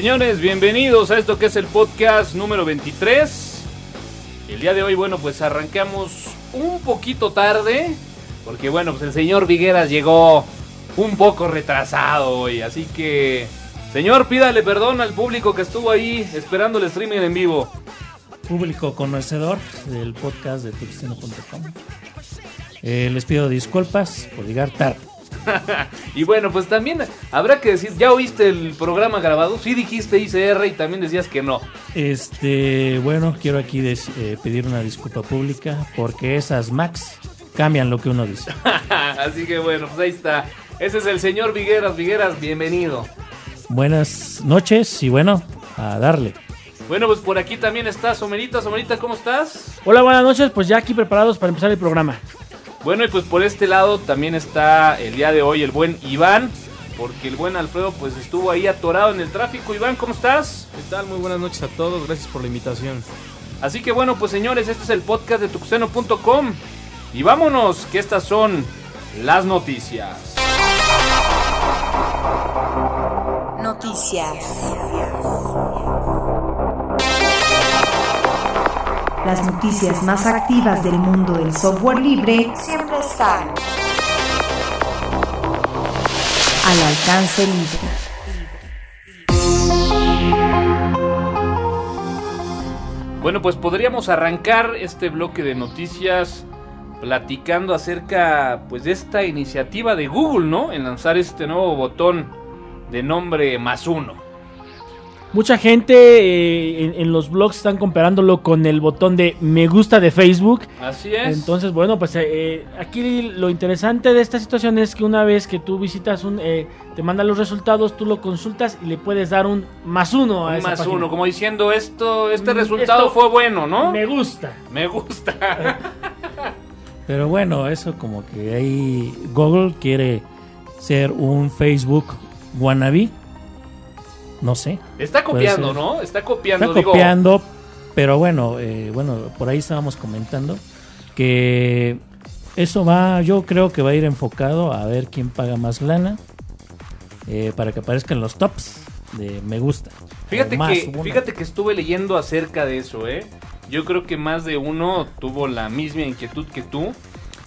Señores, bienvenidos a esto que es el podcast número 23. El día de hoy, bueno, pues arrancamos un poquito tarde, porque bueno, pues el señor Vigueras llegó un poco retrasado hoy, así que, señor, pídale perdón al público que estuvo ahí esperando el streaming en vivo. Público conocedor del podcast de tuxteno.com. Eh, les pido disculpas por llegar tarde. y bueno, pues también habrá que decir, ¿ya oíste el programa grabado? Sí dijiste ICR y también decías que no. Este, bueno, quiero aquí des- eh, pedir una disculpa pública porque esas Max cambian lo que uno dice. Así que bueno, pues ahí está. Ese es el señor Vigueras. Vigueras, bienvenido. Buenas noches y bueno, a darle. Bueno, pues por aquí también está Somerita. Somerita, ¿cómo estás? Hola, buenas noches. Pues ya aquí preparados para empezar el programa. Bueno, y pues por este lado también está el día de hoy el buen Iván, porque el buen Alfredo pues estuvo ahí atorado en el tráfico. Iván, ¿cómo estás? ¿Qué tal? Muy buenas noches a todos, gracias por la invitación. Así que bueno, pues señores, este es el podcast de tuxeno.com y vámonos, que estas son las noticias. Noticias. Las noticias más activas del mundo del software libre Siempre están. al alcance libre. Bueno, pues podríamos arrancar este bloque de noticias platicando acerca pues de esta iniciativa de Google, ¿no? En lanzar este nuevo botón de nombre más uno. Mucha gente eh, en, en los blogs están comparándolo con el botón de me gusta de Facebook. Así es. Entonces, bueno, pues eh, eh, aquí lo interesante de esta situación es que una vez que tú visitas un, eh, te manda los resultados, tú lo consultas y le puedes dar un más uno a Un esa más página. uno, como diciendo esto, este Mm, resultado esto fue bueno, ¿no? Me gusta. Me gusta. Pero bueno, eso como que ahí Google quiere ser un Facebook wannabe. No sé. Está copiando. ¿no? Está copiando, Está digo. copiando, pero bueno, eh, bueno, por ahí estábamos comentando que eso va, yo creo que va a ir enfocado a ver quién paga más lana eh, para que aparezcan los tops de me gusta. Fíjate más que, una. fíjate que estuve leyendo acerca de eso, ¿eh? Yo creo que más de uno tuvo la misma inquietud que tú.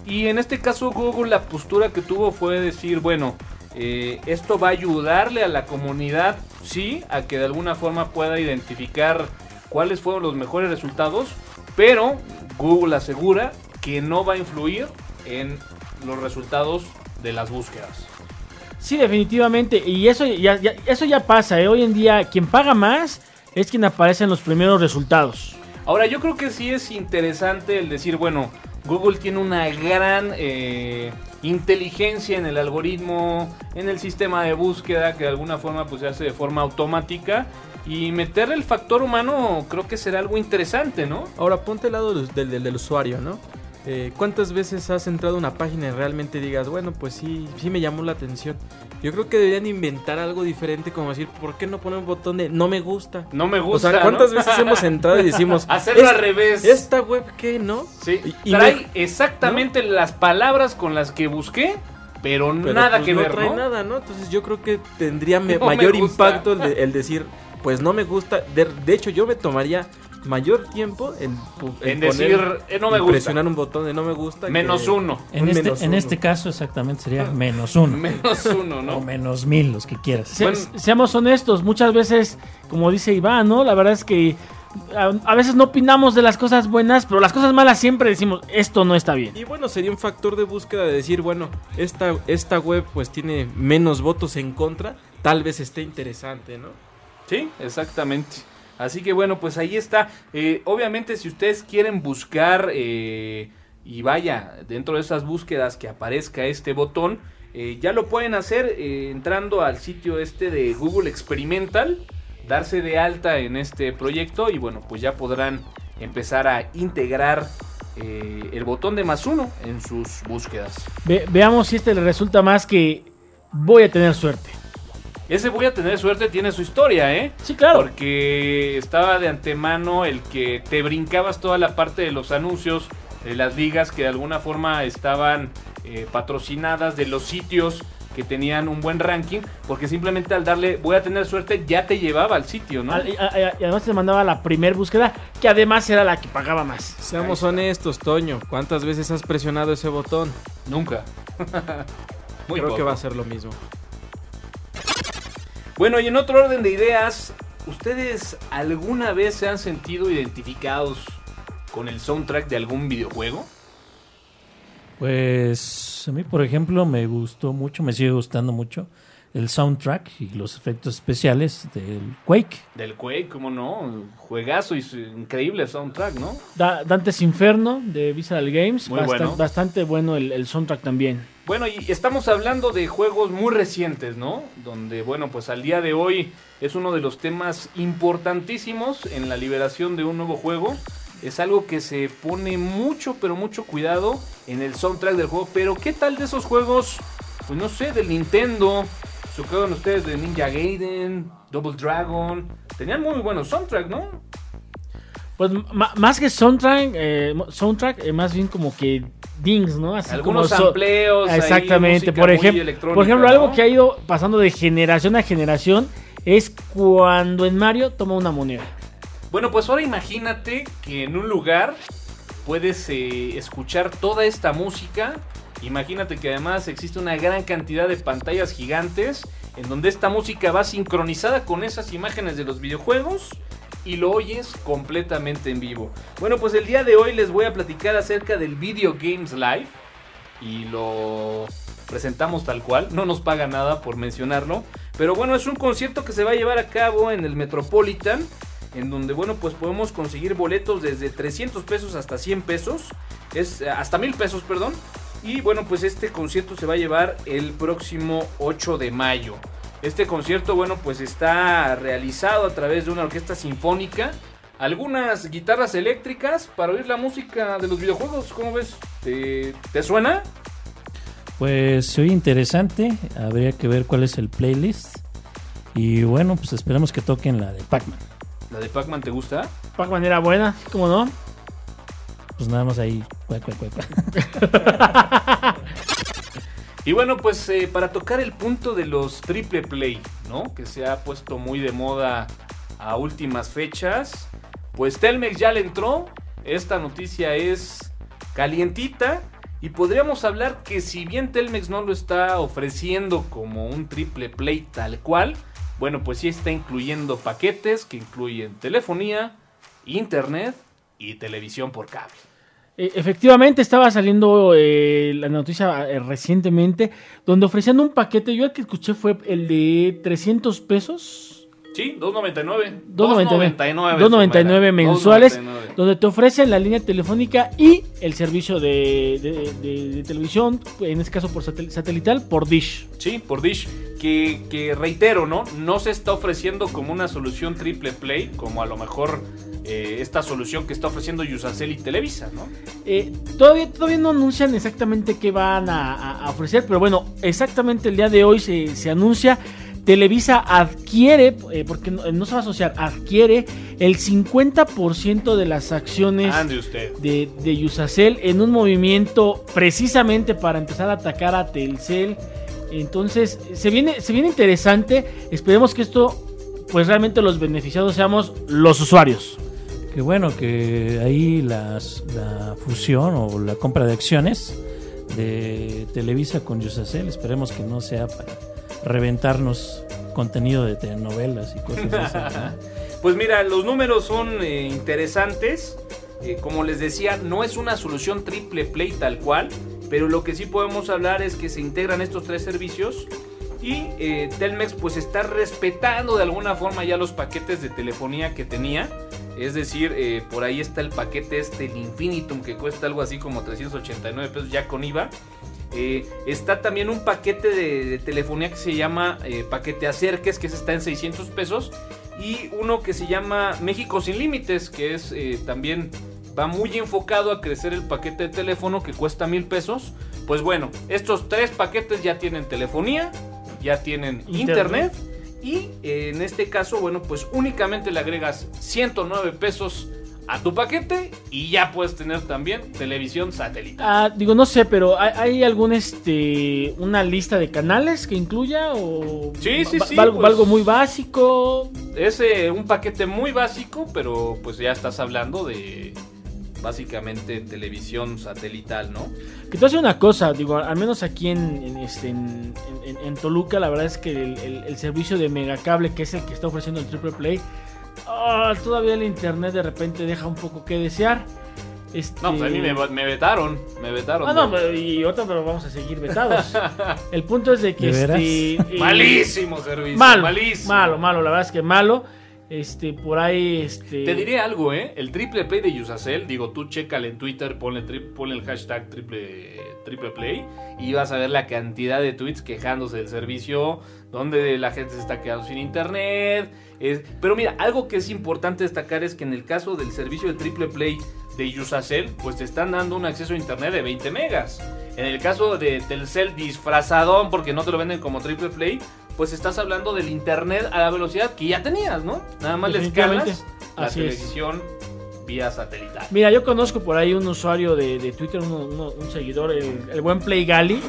Y en este caso Google la postura que tuvo fue decir, bueno, eh, esto va a ayudarle a la comunidad, sí, a que de alguna forma pueda identificar cuáles fueron los mejores resultados, pero Google asegura que no va a influir en los resultados de las búsquedas. Sí, definitivamente. Y eso ya, ya- eso ya pasa. ¿eh? Hoy en día, quien paga más es quien aparece en los primeros resultados. Ahora, yo creo que sí es interesante el decir, bueno, Google tiene una gran eh, inteligencia en el algoritmo, en el sistema de búsqueda, que de alguna forma pues se hace de forma automática. Y meterle el factor humano creo que será algo interesante, ¿no? Ahora ponte al lado del- del usuario, ¿no? Eh, ¿Cuántas veces has entrado a una página y realmente digas, bueno, pues sí, sí me llamó la atención? Yo creo que deberían inventar algo diferente, como decir, ¿por qué no poner un botón de no me gusta? No me O gusta. sea, ¿cuántas ¿no? veces hemos entrado y decimos, Hacerlo "Es- al revés. ¿Esta web qué, no? Sí, y- y trae me- exactamente las palabras con las que busqué, pero, Pero, nada pues, que no ver, trae ¿no? nada, ¿no? Entonces yo creo que tendría mayor impacto el, de- el decir, pues no me gusta. De, de hecho, yo me tomaría mayor tiempo en, En poner- decir, eh, no me en gusta. presionar un botón de no me gusta. Menos que- uno. En un este, menos en uno. este caso exactamente sería menos uno. Menos uno, O ¿no? menos mil, los que quieras. Se- Bueno. Seamos honestos, muchas veces, como dice Iván, ¿no? La verdad es que a, a veces no opinamos de las cosas buenas, pero las cosas malas siempre decimos, esto no está bien. Y bueno, sería un factor de búsqueda de decir, bueno, esta, esta web pues tiene menos votos en contra, tal vez esté interesante, ¿no? Sí, exactamente. Así que bueno, pues ahí está. Eh, obviamente si ustedes quieren buscar eh, y vaya, dentro de esas búsquedas que aparezca este botón, eh, ya lo pueden hacer entrando al sitio este de Google Experimental, darse de alta en este proyecto y bueno, pues ya podrán empezar a integrar el botón de más uno en sus búsquedas. Ve- veamos si este le resulta más que voy a tener suerte. Ese voy a tener suerte tiene su historia, ¿eh? Sí, claro. Porque estaba de antemano el que te brincabas toda la parte de los anuncios de las ligas que de alguna forma estaban eh, patrocinadas, de los sitios que tenían un buen ranking, porque simplemente al darle voy a tener suerte ya te llevaba al sitio, ¿no? Y, además te mandaba la primer búsqueda, que además era la que pagaba más. Seamos honestos, Toño. ¿Cuántas veces has presionado ese botón? Nunca. Muy Creo que va a ser lo mismo. Bueno, y en otro orden de ideas, ¿ustedes alguna vez se han sentido identificados con el soundtrack de algún videojuego? Pues a mí, por ejemplo, me gustó mucho, me sigue gustando mucho el soundtrack y los efectos especiales del Quake. Del Quake, ¿cómo no? Juegazo y increíble soundtrack, ¿no? Da- Dante's Inferno de Visceral Games. Muy bueno. Bastante bueno el, el soundtrack también. Bueno, y estamos hablando de juegos muy recientes, ¿no? Donde, bueno, pues al día de hoy es uno de los temas importantísimos en la liberación de un nuevo juego. Es algo que se pone mucho, pero mucho cuidado en el soundtrack del juego. Pero, ¿qué tal de esos juegos? Pues no sé, del Nintendo. ¿Se acuerdan ustedes de Ninja Gaiden, Double Dragon? Tenían muy buenos soundtrack, ¿no? Pues más que soundtrack, eh, soundtrack eh, más bien como que dings, ¿no? Así Algunos como so- sampleos. ahí, Exactamente, música por, ejemplo, por ejemplo, ¿no? algo que ha ido pasando de generación a generación es cuando en Mario toma una moneda. Bueno, pues ahora imagínate que en un lugar puedes eh, escuchar toda esta música. Imagínate que además existe una gran cantidad de pantallas gigantes en donde esta música va sincronizada con esas imágenes de los videojuegos y lo oyes completamente en vivo. Bueno, pues el día de hoy les voy a platicar acerca del Video Games Live y lo presentamos tal cual, no nos paga nada por mencionarlo, pero bueno, es un concierto que se va a llevar a cabo en el Metropolitan, en donde bueno, pues podemos conseguir boletos desde 300 pesos hasta 100 pesos, es eh, hasta 1000 pesos, perdón. Y bueno, pues este concierto se va a llevar el próximo 8 de mayo. Este concierto, bueno, pues está realizado a través de una orquesta sinfónica, algunas guitarras eléctricas para oír la música de los videojuegos. ¿Cómo ves? ¿Te, te suena? Pues se oye interesante, habría que ver cuál es el playlist. Y bueno, pues esperamos que toquen la de Pac-Man. ¿La de Pac-Man te gusta? Pac-Man era buena, ¿cómo no? Pues nada más ahí. Y bueno, pues eh, para tocar el punto de los triple play, ¿no? Que se ha puesto muy de moda a últimas fechas. Pues Telmex ya le entró. Esta noticia es calientita. Y podríamos hablar que si bien Telmex no lo está ofreciendo como un triple play tal cual, bueno, pues sí está incluyendo paquetes que incluyen telefonía, internet y televisión por cable. Eh, efectivamente, estaba saliendo eh, la noticia eh, recientemente donde ofrecían un paquete. Yo el que escuché fue el de 300 pesos. Sí, 2.99. 2.99 2.99 2.99 mensuales, 2.99. donde te ofrecen la línea telefónica y el servicio de, de- de- de televisión, en este caso por satel- satelital, por Dish. Sí, por Dish. Que, que reitero, ¿no? No se está ofreciendo como una solución triple play, como a lo mejor eh, esta solución que está ofreciendo Yusacel y Televisa, ¿no? Eh, todavía, todavía no anuncian exactamente qué van a, a- a ofrecer, pero bueno, exactamente el día de hoy se, se anuncia. Televisa adquiere, eh, porque no, no se va a asociar, adquiere el 50% de las acciones usted. de, de Yusacel en un movimiento precisamente para empezar a atacar a Telcel. Entonces, se viene, se viene interesante. Esperemos que esto, pues realmente los beneficiados seamos los usuarios. Que bueno, que ahí las- la fusión o la compra de acciones de Televisa con Yusacel, esperemos que no sea para reventarnos contenido de telenovelas y cosas así. Pues mira, los números son eh, interesantes. Eh, como les decía, no es una solución triple play tal cual, pero lo que sí podemos hablar es que se integran estos tres servicios y eh, Telmex pues está respetando de alguna forma ya los paquetes de telefonía que tenía. Es decir, por ahí está el paquete este, el Infinitum, que cuesta algo así como 389 pesos ya con IVA. Eh, está también un paquete de, de telefonía que se llama eh, paquete Acerques, que ese está en 600 pesos. y uno que se llama México sin límites, que es eh, también va muy enfocado a crecer el paquete de teléfono que cuesta mil pesos. Pues bueno, estos tres paquetes ya tienen telefonía, ya tienen internet, Internet. y en este caso, bueno, pues únicamente le agregas 109 pesos a tu paquete y ya puedes tener también televisión satelital. Ah, digo, no sé, pero ¿hay, hay algún este una lista de canales que incluya o Sí, sí, sí, algo, pues- algo muy básico? Es eh, un paquete muy básico, pero pues ya estás hablando de básicamente televisión satelital, ¿no? Que te hace una cosa, digo, al menos aquí en, en, este, en, en- en Toluca, la verdad es que el, el- el servicio de Megacable, que es el que está ofreciendo el Triple Play, ah, todavía el internet de repente deja un poco que desear. Este... No, pues a mí me, me vetaron, me vetaron. Ah, no, pero- y otra, pero vamos a seguir vetados. El punto es de que este, Malísimo servicio, malo, malísimo. malo, malo, la verdad es que malo. Este, por ahí, este. Te diré algo, ¿eh? El triple play de Yusacel, digo, tú chécale en Twitter, ponle, tri- ponle el hashtag triple, triple play y vas a ver la cantidad de tweets quejándose del servicio, donde la gente se está quedando sin internet. Es- Pero mira, algo que es importante destacar es que en el caso del servicio de triple play de Yusacel, pues te están dando un acceso a internet de 20 megas. En el caso de Telcel disfrazadón, porque no te lo venden como triple play, pues estás hablando del internet a la velocidad que ya tenías, ¿no? Nada más le escalas la Así es. Vía satelital. Mira, yo conozco por ahí un usuario de, de Twitter, uno- uno- un seguidor, el, el buen Play Gali,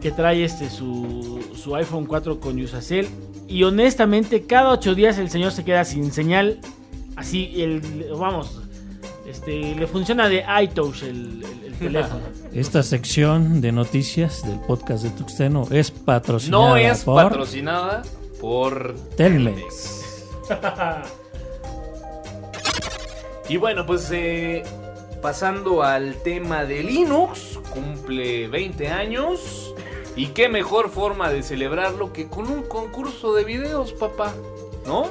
que trae este su, su iPhone 4 con Usacell. Y honestamente, cada ocho días el señor se queda sin señal. Así, el, vamos, este, le funciona de iTouch el, el- el teléfono. Esta sección de noticias del podcast de Tuxteno es patrocinada No es por patrocinada por Telmex. Y bueno, pues eh, pasando al tema de Linux, cumple 20 años. Y qué mejor forma de celebrarlo que con un concurso de videos, papá. ¿No?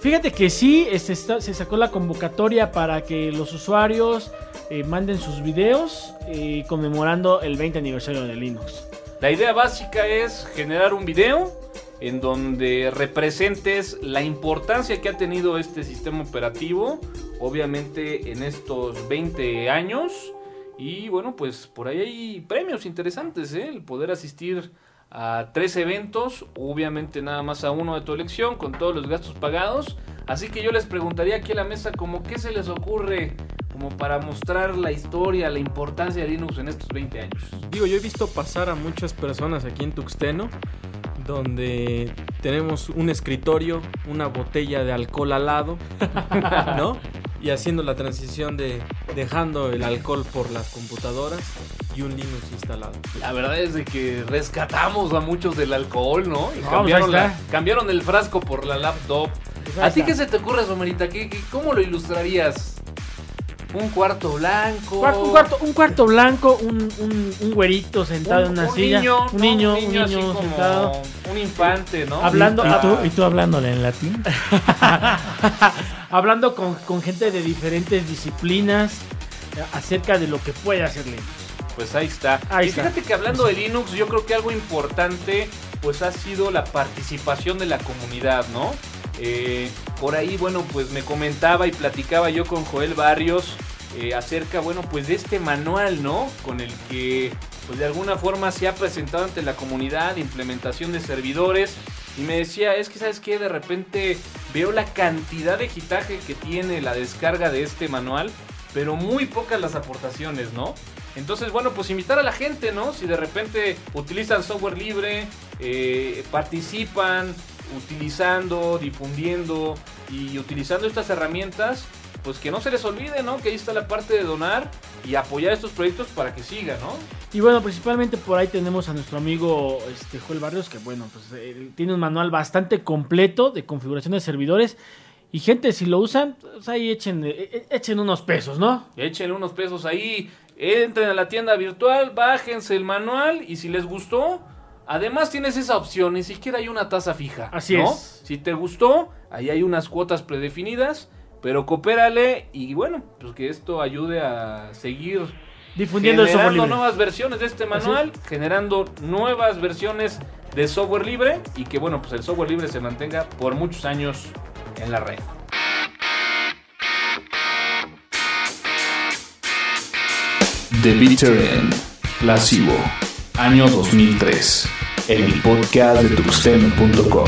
Fíjate que sí, está- se sacó la convocatoria para que los usuarios eh, manden sus videos eh, conmemorando el 20 aniversario de Linux. La idea básica es generar un video en donde representes la importancia que ha tenido este sistema operativo, obviamente en estos 20 años. Y bueno, pues por ahí hay premios interesantes, ¿eh? el poder asistir a tres eventos, obviamente nada más a uno de tu elección, con todos los gastos pagados. Así que yo les preguntaría aquí a la mesa como qué se les ocurre como para mostrar la historia, la importancia de Linux en estos 20 años. Digo, yo he visto pasar a muchas personas aquí en Tuxteno, donde tenemos un escritorio, una botella de alcohol al lado, ¿no? Y haciendo la transición de dejando el alcohol por las computadoras y un Linux instalado. La verdad es de que rescatamos a muchos del alcohol, ¿no? Y No, cambiaron, pues la- cambiaron el frasco por la laptop. Pues ¿A ti qué se te ocurre, Somerita? ¿Qué, qué- cómo lo ilustrarías? ¿Un cuarto blanco? Un cuarto, un cuarto blanco, un, un, un güerito sentado en una silla. Niño, un ¿no? niño, un niño, sentado. Un infante, ¿no? Hablando- ¿Y Ah. tú, y tú hablándole en latín? Hablando con, con gente de diferentes disciplinas eh, acerca de lo que puede hacer Linux. Pues ahí está. Ahí y está. fíjate que hablando de Linux, yo creo que algo importante pues ha sido la participación de la comunidad, ¿no? Eh, por ahí, bueno, pues me comentaba y platicaba yo con Joel Barrios eh, acerca, bueno, pues de este manual, ¿no? Con el que, pues de alguna forma se ha presentado ante la comunidad, implementación de servidores. Y me decía, es que, ¿sabes qué? De repente veo la cantidad de gitaje que tiene la descarga de este manual, pero muy pocas las aportaciones, ¿no? Entonces, bueno, pues invitar a la gente, ¿no? Si de repente utilizan software libre, eh, participan utilizando, difundiendo y utilizando estas herramientas, pues que no se les olvide, ¿no? Que ahí está la parte de donar y apoyar estos proyectos para que sigan, ¿no? Y bueno, principalmente por ahí tenemos a nuestro amigo este, Joel Barrios, que bueno, pues él tiene un manual bastante completo de configuración de servidores. Y gente, si lo usan, pues ahí echen, eh, echen unos pesos, ¿no? Échenle unos pesos ahí, entren a la tienda virtual, bájense el manual y si les gustó, además tienes esa opción, ni siquiera hay una tasa fija. Así ¿no? es. Si te gustó, ahí hay unas cuotas predefinidas, pero coopérale y bueno, pues que esto ayude a seguir Difundiendo el software generando libre. nuevas versiones de este manual, generando nuevas versiones de software libre y que bueno, pues el software libre se mantenga por muchos años en la red. The Bitter End, año 2003, en el podcast de tuxteno.com.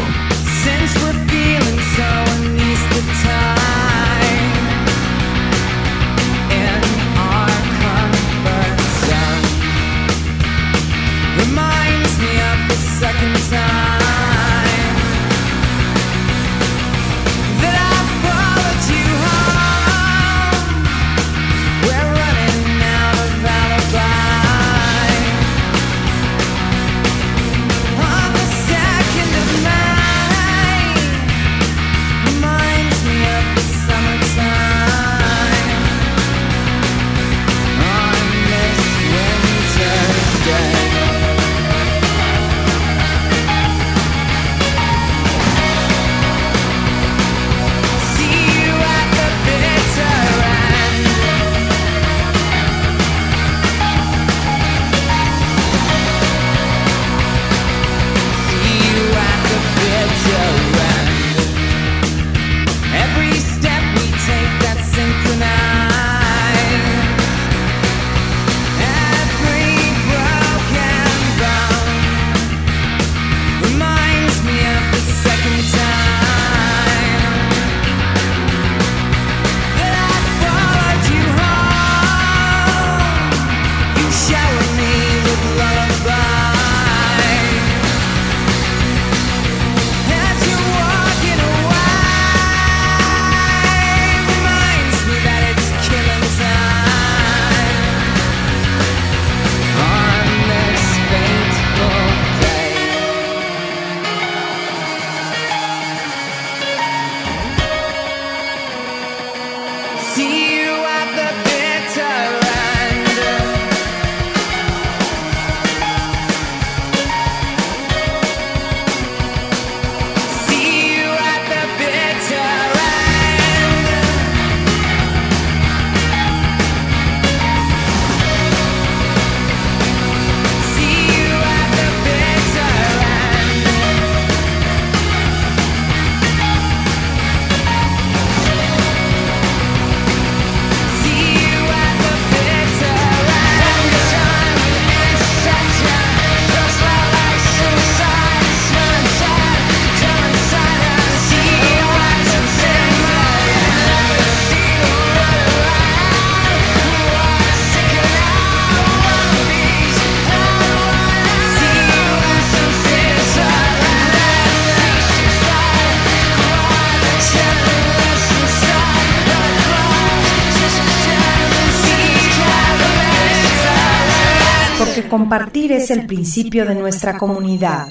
compartir es el principio de nuestra comunidad.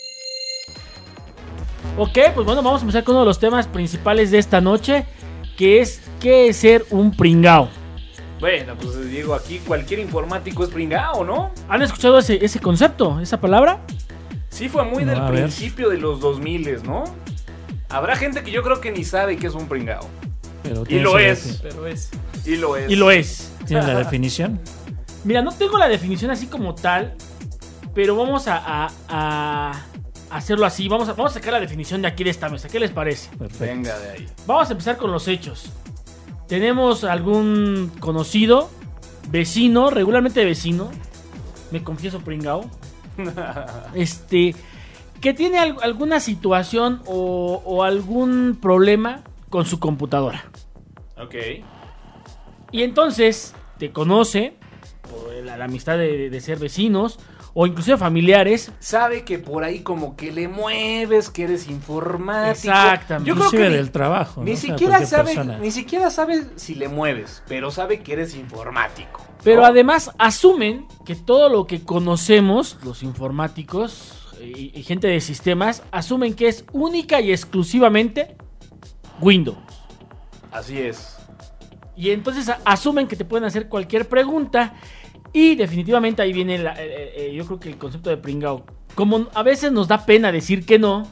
Ok, pues bueno, vamos a empezar con uno de los temas principales de esta noche, que es qué es ser un pringao. Bueno, pues Diego, aquí cualquier informático es pringao, ¿no? ¿Han escuchado ese, ese concepto, esa palabra? Sí fue muy No, del ver. principio de los 2000, ¿no? Habrá gente que yo creo que ni sabe qué es un pringao. Pero Y lo es. Pero es. Y lo es. Y lo es. ¿Tiene la definición? Mira, no tengo la definición así como tal, pero vamos a, a- a hacerlo así. Vamos a, vamos a sacar la definición de aquí de esta mesa. ¿Qué les parece? Perfecto. Venga de ahí. Vamos a empezar con los hechos. Tenemos algún conocido, vecino, regularmente vecino, me confieso pringao, este, que tiene al- alguna situación o, o algún problema con su computadora. Ok. Y entonces te conoce por la, la amistad de, de ser vecinos o inclusive familiares. Sabe que por ahí como que le mueves, que eres informático. Exactamente. Yo creo que ni- del trabajo. Ni ¿no? O sea, siquiera sabe, persona. ni siquiera sabe si le mueves, pero sabe que eres informático. Pero ¿no? además asumen que todo lo que conocemos, los informáticos y, y gente de sistemas, asumen que es única y exclusivamente Windows. Así es. Y entonces asumen que te pueden hacer cualquier pregunta. Y definitivamente ahí viene, la- eh, eh, yo creo que el concepto de pringao. Como a veces nos da pena decir que no,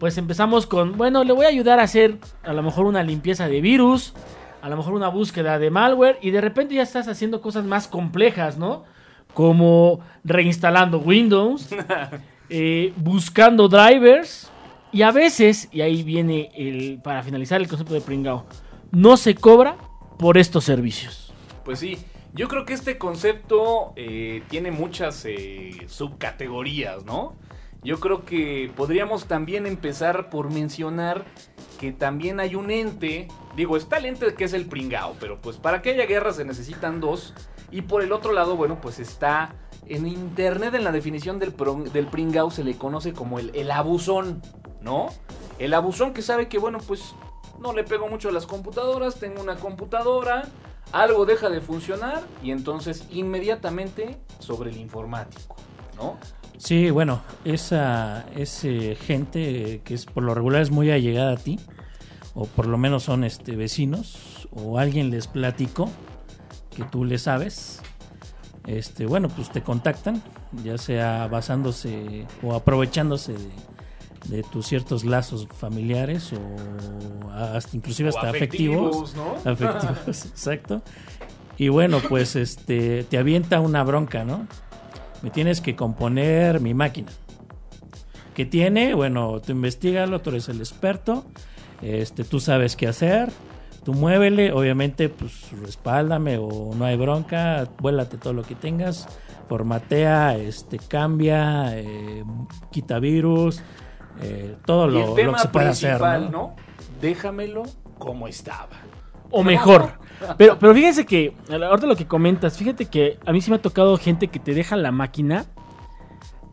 pues empezamos con, bueno, le voy a ayudar a hacer a lo mejor una limpieza de virus, a lo mejor una búsqueda de malware, y de repente ya estás haciendo cosas más complejas, ¿no? Como reinstalando Windows, eh, buscando drivers, Y a veces, y ahí viene el, para finalizar el concepto de pringao, no se cobra por estos servicios. Pues sí, yo creo que este concepto eh, tiene muchas eh, subcategorías, ¿no? Yo creo que podríamos también empezar por mencionar que también hay un ente, digo, está el ente que es el pringao, pero pues para que haya guerra se necesitan dos. Y por el otro lado, bueno, pues está en internet, en la definición del, pringao se le conoce como el, el abusón, ¿no? El abusón que sabe que, bueno, pues no le pego mucho a las computadoras, tengo una computadora, algo deja de funcionar y entonces inmediatamente sobre el informático, ¿no? Sí, bueno, esa es gente que es por lo regular es muy allegada a ti, o por lo menos son este vecinos, o alguien les platicó que tú le sabes. Este, bueno, pues te contactan, ya sea basándose o aprovechándose de, de tus ciertos lazos familiares o hasta inclusive O hasta afectivos. ¿no? Afectivos, exacto. Y bueno, pues este te avienta una bronca, ¿no? Me tienes que componer mi máquina. ¿Qué tiene? Bueno, tú investigalo, tú eres el experto. Este, tú sabes qué hacer. Tú muévele, obviamente, pues respáldame o no hay bronca, vuélate todo lo que tengas, formatea, este, cambia, eh, quita virus, eh, todo y lo, el lo que se puede hacer, ¿no? ¿no? Déjamelo como estaba. O mejor. Pero, pero fíjense que, ahorita lo que comentas, fíjate que a mí sí me ha tocado gente que te deja la máquina,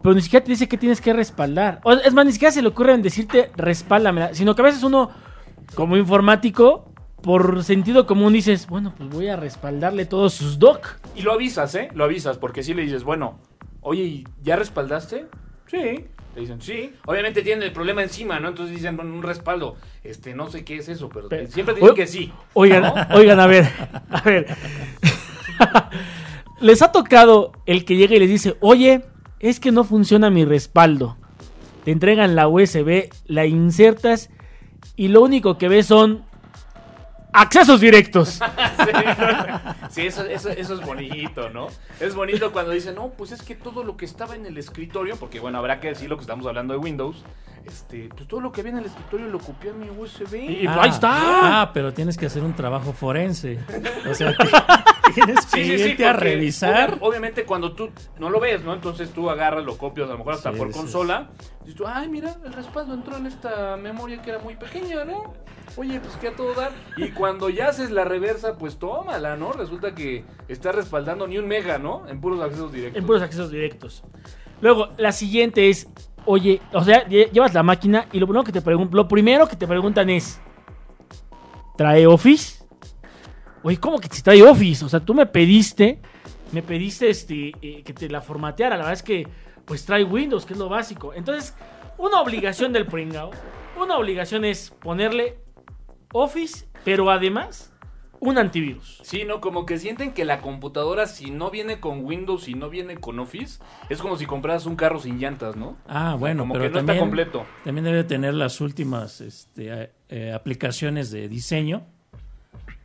pero ni siquiera te dice que tienes que respaldar. O, es más, ni siquiera se le ocurre en decirte respáldamela, sino que a veces uno, como informático, por sentido común dices, bueno, pues voy a respaldarle todos sus doc. Y lo avisas, ¿eh? Lo avisas, porque si le dices, bueno, oye, ¿y ¿ya respaldaste? Sí. Dicen, sí. Obviamente tienen el problema encima, ¿no? Entonces dicen, bueno, un respaldo. Este, no sé qué es eso, pero, Pero- siempre te dicen que sí. Oigan, oigan, a ver, a ver. les ha tocado el que llega y les dice, oye, es que no funciona mi respaldo. Te entregan la USB, la insertas y lo único que ves son accesos directos. Sí, eso, eso, eso es bonito, ¿no? Es bonito cuando dicen, no, pues es que todo lo que estaba en el escritorio, porque bueno, habrá que decir lo que estamos hablando de Windows, este, pues todo lo que había en el escritorio lo copié a mi USB. Y ahí está. Ah, pero tienes que hacer un trabajo forense. O sea, te- tienes que irte a revisar. obvia- obviamente cuando tú no lo ves, ¿no? Entonces tú agarras, lo copias, a lo mejor hasta por consola. Y tú, ay, mira, el respaldo entró en esta memoria que era muy pequeña, ¿no? Oye, pues que a todo dar. Y cuando ya haces la reversa, pues tómala, ¿no? Resulta que estás respaldando ni un mega, ¿no? En puros accesos directos. En puros accesos directos. Luego, la siguiente es, oye, o sea, lle- llevas la máquina y lo primero que te pregun- lo primero que te preguntan es, ¿trae Office? Oye, ¿cómo que si trae Office? O sea, tú me pediste, me pediste este, eh, que te la formateara. La verdad es que, pues trae Windows, que es lo básico. Entonces, una obligación del pringao, una obligación es ponerle Office, pero además un antivirus. Sí, ¿no? Como que sienten que la computadora, si no viene con Windows y no viene con Office, es como si compraras un carro sin llantas, ¿no? Ah, bueno, como pero que no también, está completo. también debe tener las últimas este, eh, eh, aplicaciones de diseño,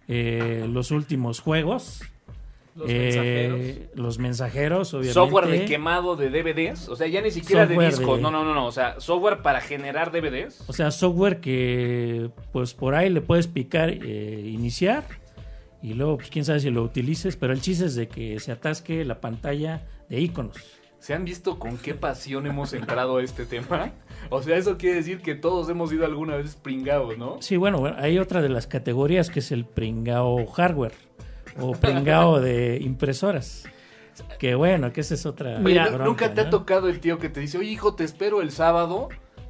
eh, los últimos juegos, Los eh, mensajeros. los mensajeros, obviamente. Software de quemado de DVDs, o sea, ya ni siquiera de Software discos, de- no, no, no, no, o sea, software para generar DVDs. O sea, software que pues por ahí le puedes picar, eh, iniciar y luego pues quién sabe si lo utilices, pero el chiste es de que se atasque la pantalla de iconos. ¿Se han visto con qué pasión hemos entrado a este tema? O sea, eso quiere decir que todos hemos ido alguna vez pringados, ¿no? Sí, bueno, bueno, hay otra de las categorías que es el pringao hardware o pringao de impresoras. Que bueno, que esa es otra. Mira, Oye, ¿nu- bronca, nunca te ha tocado el tío que te dice, oye hijo, te espero el sábado,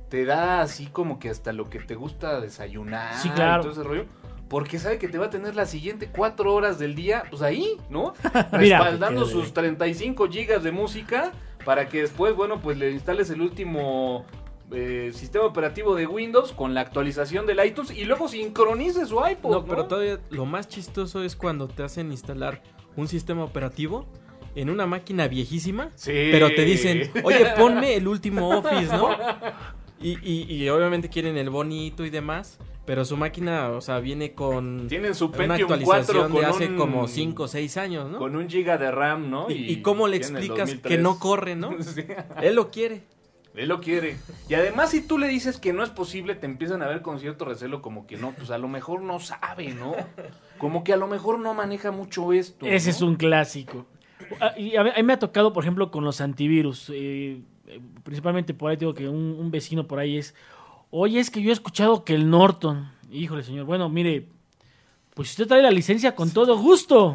te da así como que hasta lo que te gusta desayunar Sí, claro. y todo ese rollo. Porque sabe que te va a tener las siguientes cuatro horas del día, pues ahí, ¿no? Respaldando sus 35 gigas de música para que después, bueno, pues le instales el último eh, sistema operativo de Windows con la actualización del iTunes y luego sincronice su iPod. No, No, pero todavía lo más chistoso es cuando te hacen instalar un sistema operativo en una máquina viejísima, Sí. pero te dicen, oye, ponme el último Office, ¿no? Y, y- y obviamente quieren el bonito y demás, pero su máquina, o sea, viene con Tienen su una Pentium 4 actualización con de hace un- como 5 o 6 años, ¿no? Con un giga de RAM, ¿no? ¿Y, y cómo le explicas 2003. que no corre, no? Sí. Él lo quiere. Él lo quiere. Y además, si tú le dices que no es posible, te empiezan a ver con cierto recelo, como que no, pues a lo mejor no sabe, ¿no? Como que a lo mejor no maneja mucho esto. Ese ¿no? es un clásico. Ah, Y a mí, a mí me ha tocado, por ejemplo, con los antivirus. eh, eh, principalmente por ahí digo que un, un vecino por ahí es. Oye, es que yo he escuchado que el Norton. Híjole, señor. Bueno, mire. Pues usted trae la licencia con todo gusto.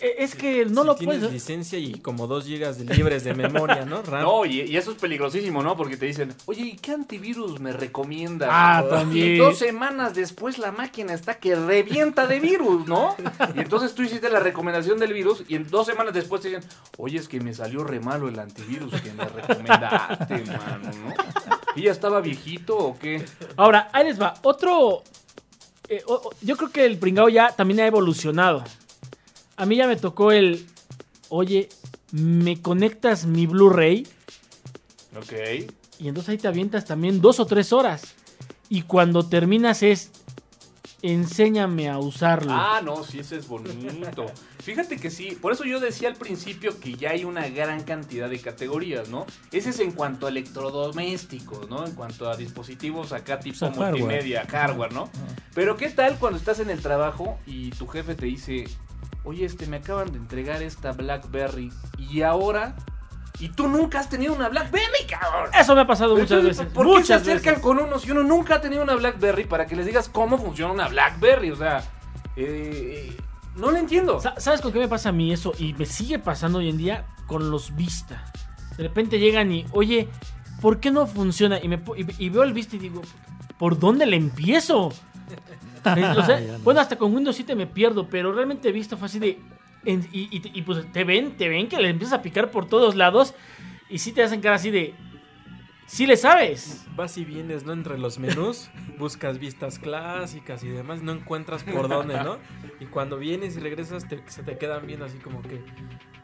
Eh, Es que no Si lo tienes puedes. licencia y como 2 gigas de libres de memoria, ¿no? RAM. No, y, y eso es peligrosísimo, ¿no? Porque te dicen, oye, ¿y qué antivirus me recomiendas? Ah, Y también. dos semanas después la máquina está que revienta de virus, ¿no? Y entonces tú hiciste la recomendación del virus y en dos semanas después te dicen, oye, es que me salió re malo el antivirus que me recomendaste, mano, ¿no? ¿Y ya estaba viejito o qué? Ahora, ahí les va. Otro. eh, o- yo creo que el pringao ya también ha evolucionado. A mí ya me tocó el. Oye, ¿me conectas mi Blu-ray? Ok. Y entonces ahí te avientas también dos o tres horas. Y cuando terminas es. Enséñame a usarlo. Ah, no, sí, ese es bonito. Fíjate que sí, por eso yo decía al principio que ya hay una gran cantidad de categorías, ¿no? Ese es en cuanto a electrodomésticos, ¿no? En cuanto a dispositivos acá tipo sea, hardware. multimedia, hardware, ¿no? Pero ¿qué tal cuando estás en el trabajo y tu jefe te dice, oye, este, me acaban de entregar esta BlackBerry y ahora... Y tú nunca has tenido una BlackBerry, cabrón. Eso me ha pasado muchas Entonces, veces. ¿Por qué se muchas acercan veces. con unos y uno nunca ha tenido una BlackBerry para que les digas cómo funciona una BlackBerry? O sea, eh, no lo entiendo. Sa- ¿Sabes con qué me pasa a mí eso? Y me sigue pasando hoy en día con los Vista. De repente llegan y, oye, ¿por qué no funciona? Y, me, y, y veo el Vista y digo, ¿por dónde le empiezo? Eh, o sea, Ya no. bueno, hasta con Windows 7 me pierdo, pero realmente Vista fue así de... en- y, y- y, pues te ven, te ven que le empiezas a picar por todos lados y sí te hacen cara así de... Sí le sabes. Vas y vienes, ¿no? Entre los menús, buscas vistas clásicas y demás, no encuentras por dónde, ¿no? Y cuando vienes y regresas, te- se te quedan viendo así como que,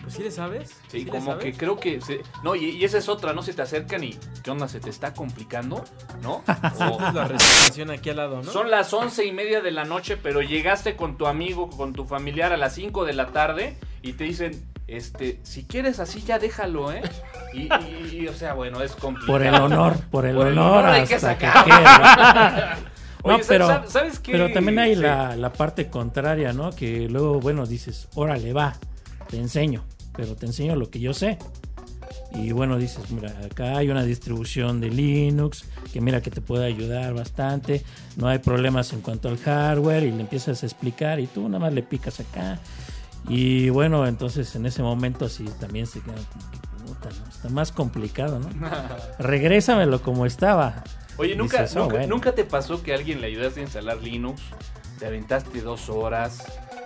pues sí le sabes. Sí, como sabes? que creo que... se- no, y, y esa es otra, ¿no? Se te acercan y... ¿Qué onda? ¿Se te está complicando? ¿No? O- la respiración aquí al lado, ¿no? Son las once y media de la noche, pero llegaste con tu amigo, con tu familiar a las 5 de la tarde y te dicen, este, si quieres así ya déjalo, ¿eh? Y, y- y, o sea, bueno, es complicado. Por el honor, por el Por el honor, honor hay que hasta que sacar. Oye, No, ¿sabes- pero, sabes- sabes qué? pero también hay Sí. la, la parte contraria, ¿no? Que luego, bueno, dices, órale, va, te enseño, pero te enseño lo que yo sé. Y bueno, dices, mira, acá hay una distribución de Linux que mira que te puede ayudar bastante, no hay problemas en cuanto al hardware y le empiezas a explicar y tú nada más le picas acá. Y bueno, entonces en ese momento sí también se queda como que puta, ¿no? Está más complicado, ¿no? Regrésamelo como estaba. Oye, ¿nunca, Dices, oh, nunca, bueno. nunca te pasó que a alguien le ayudaste a instalar Linux? Te aventaste dos horas,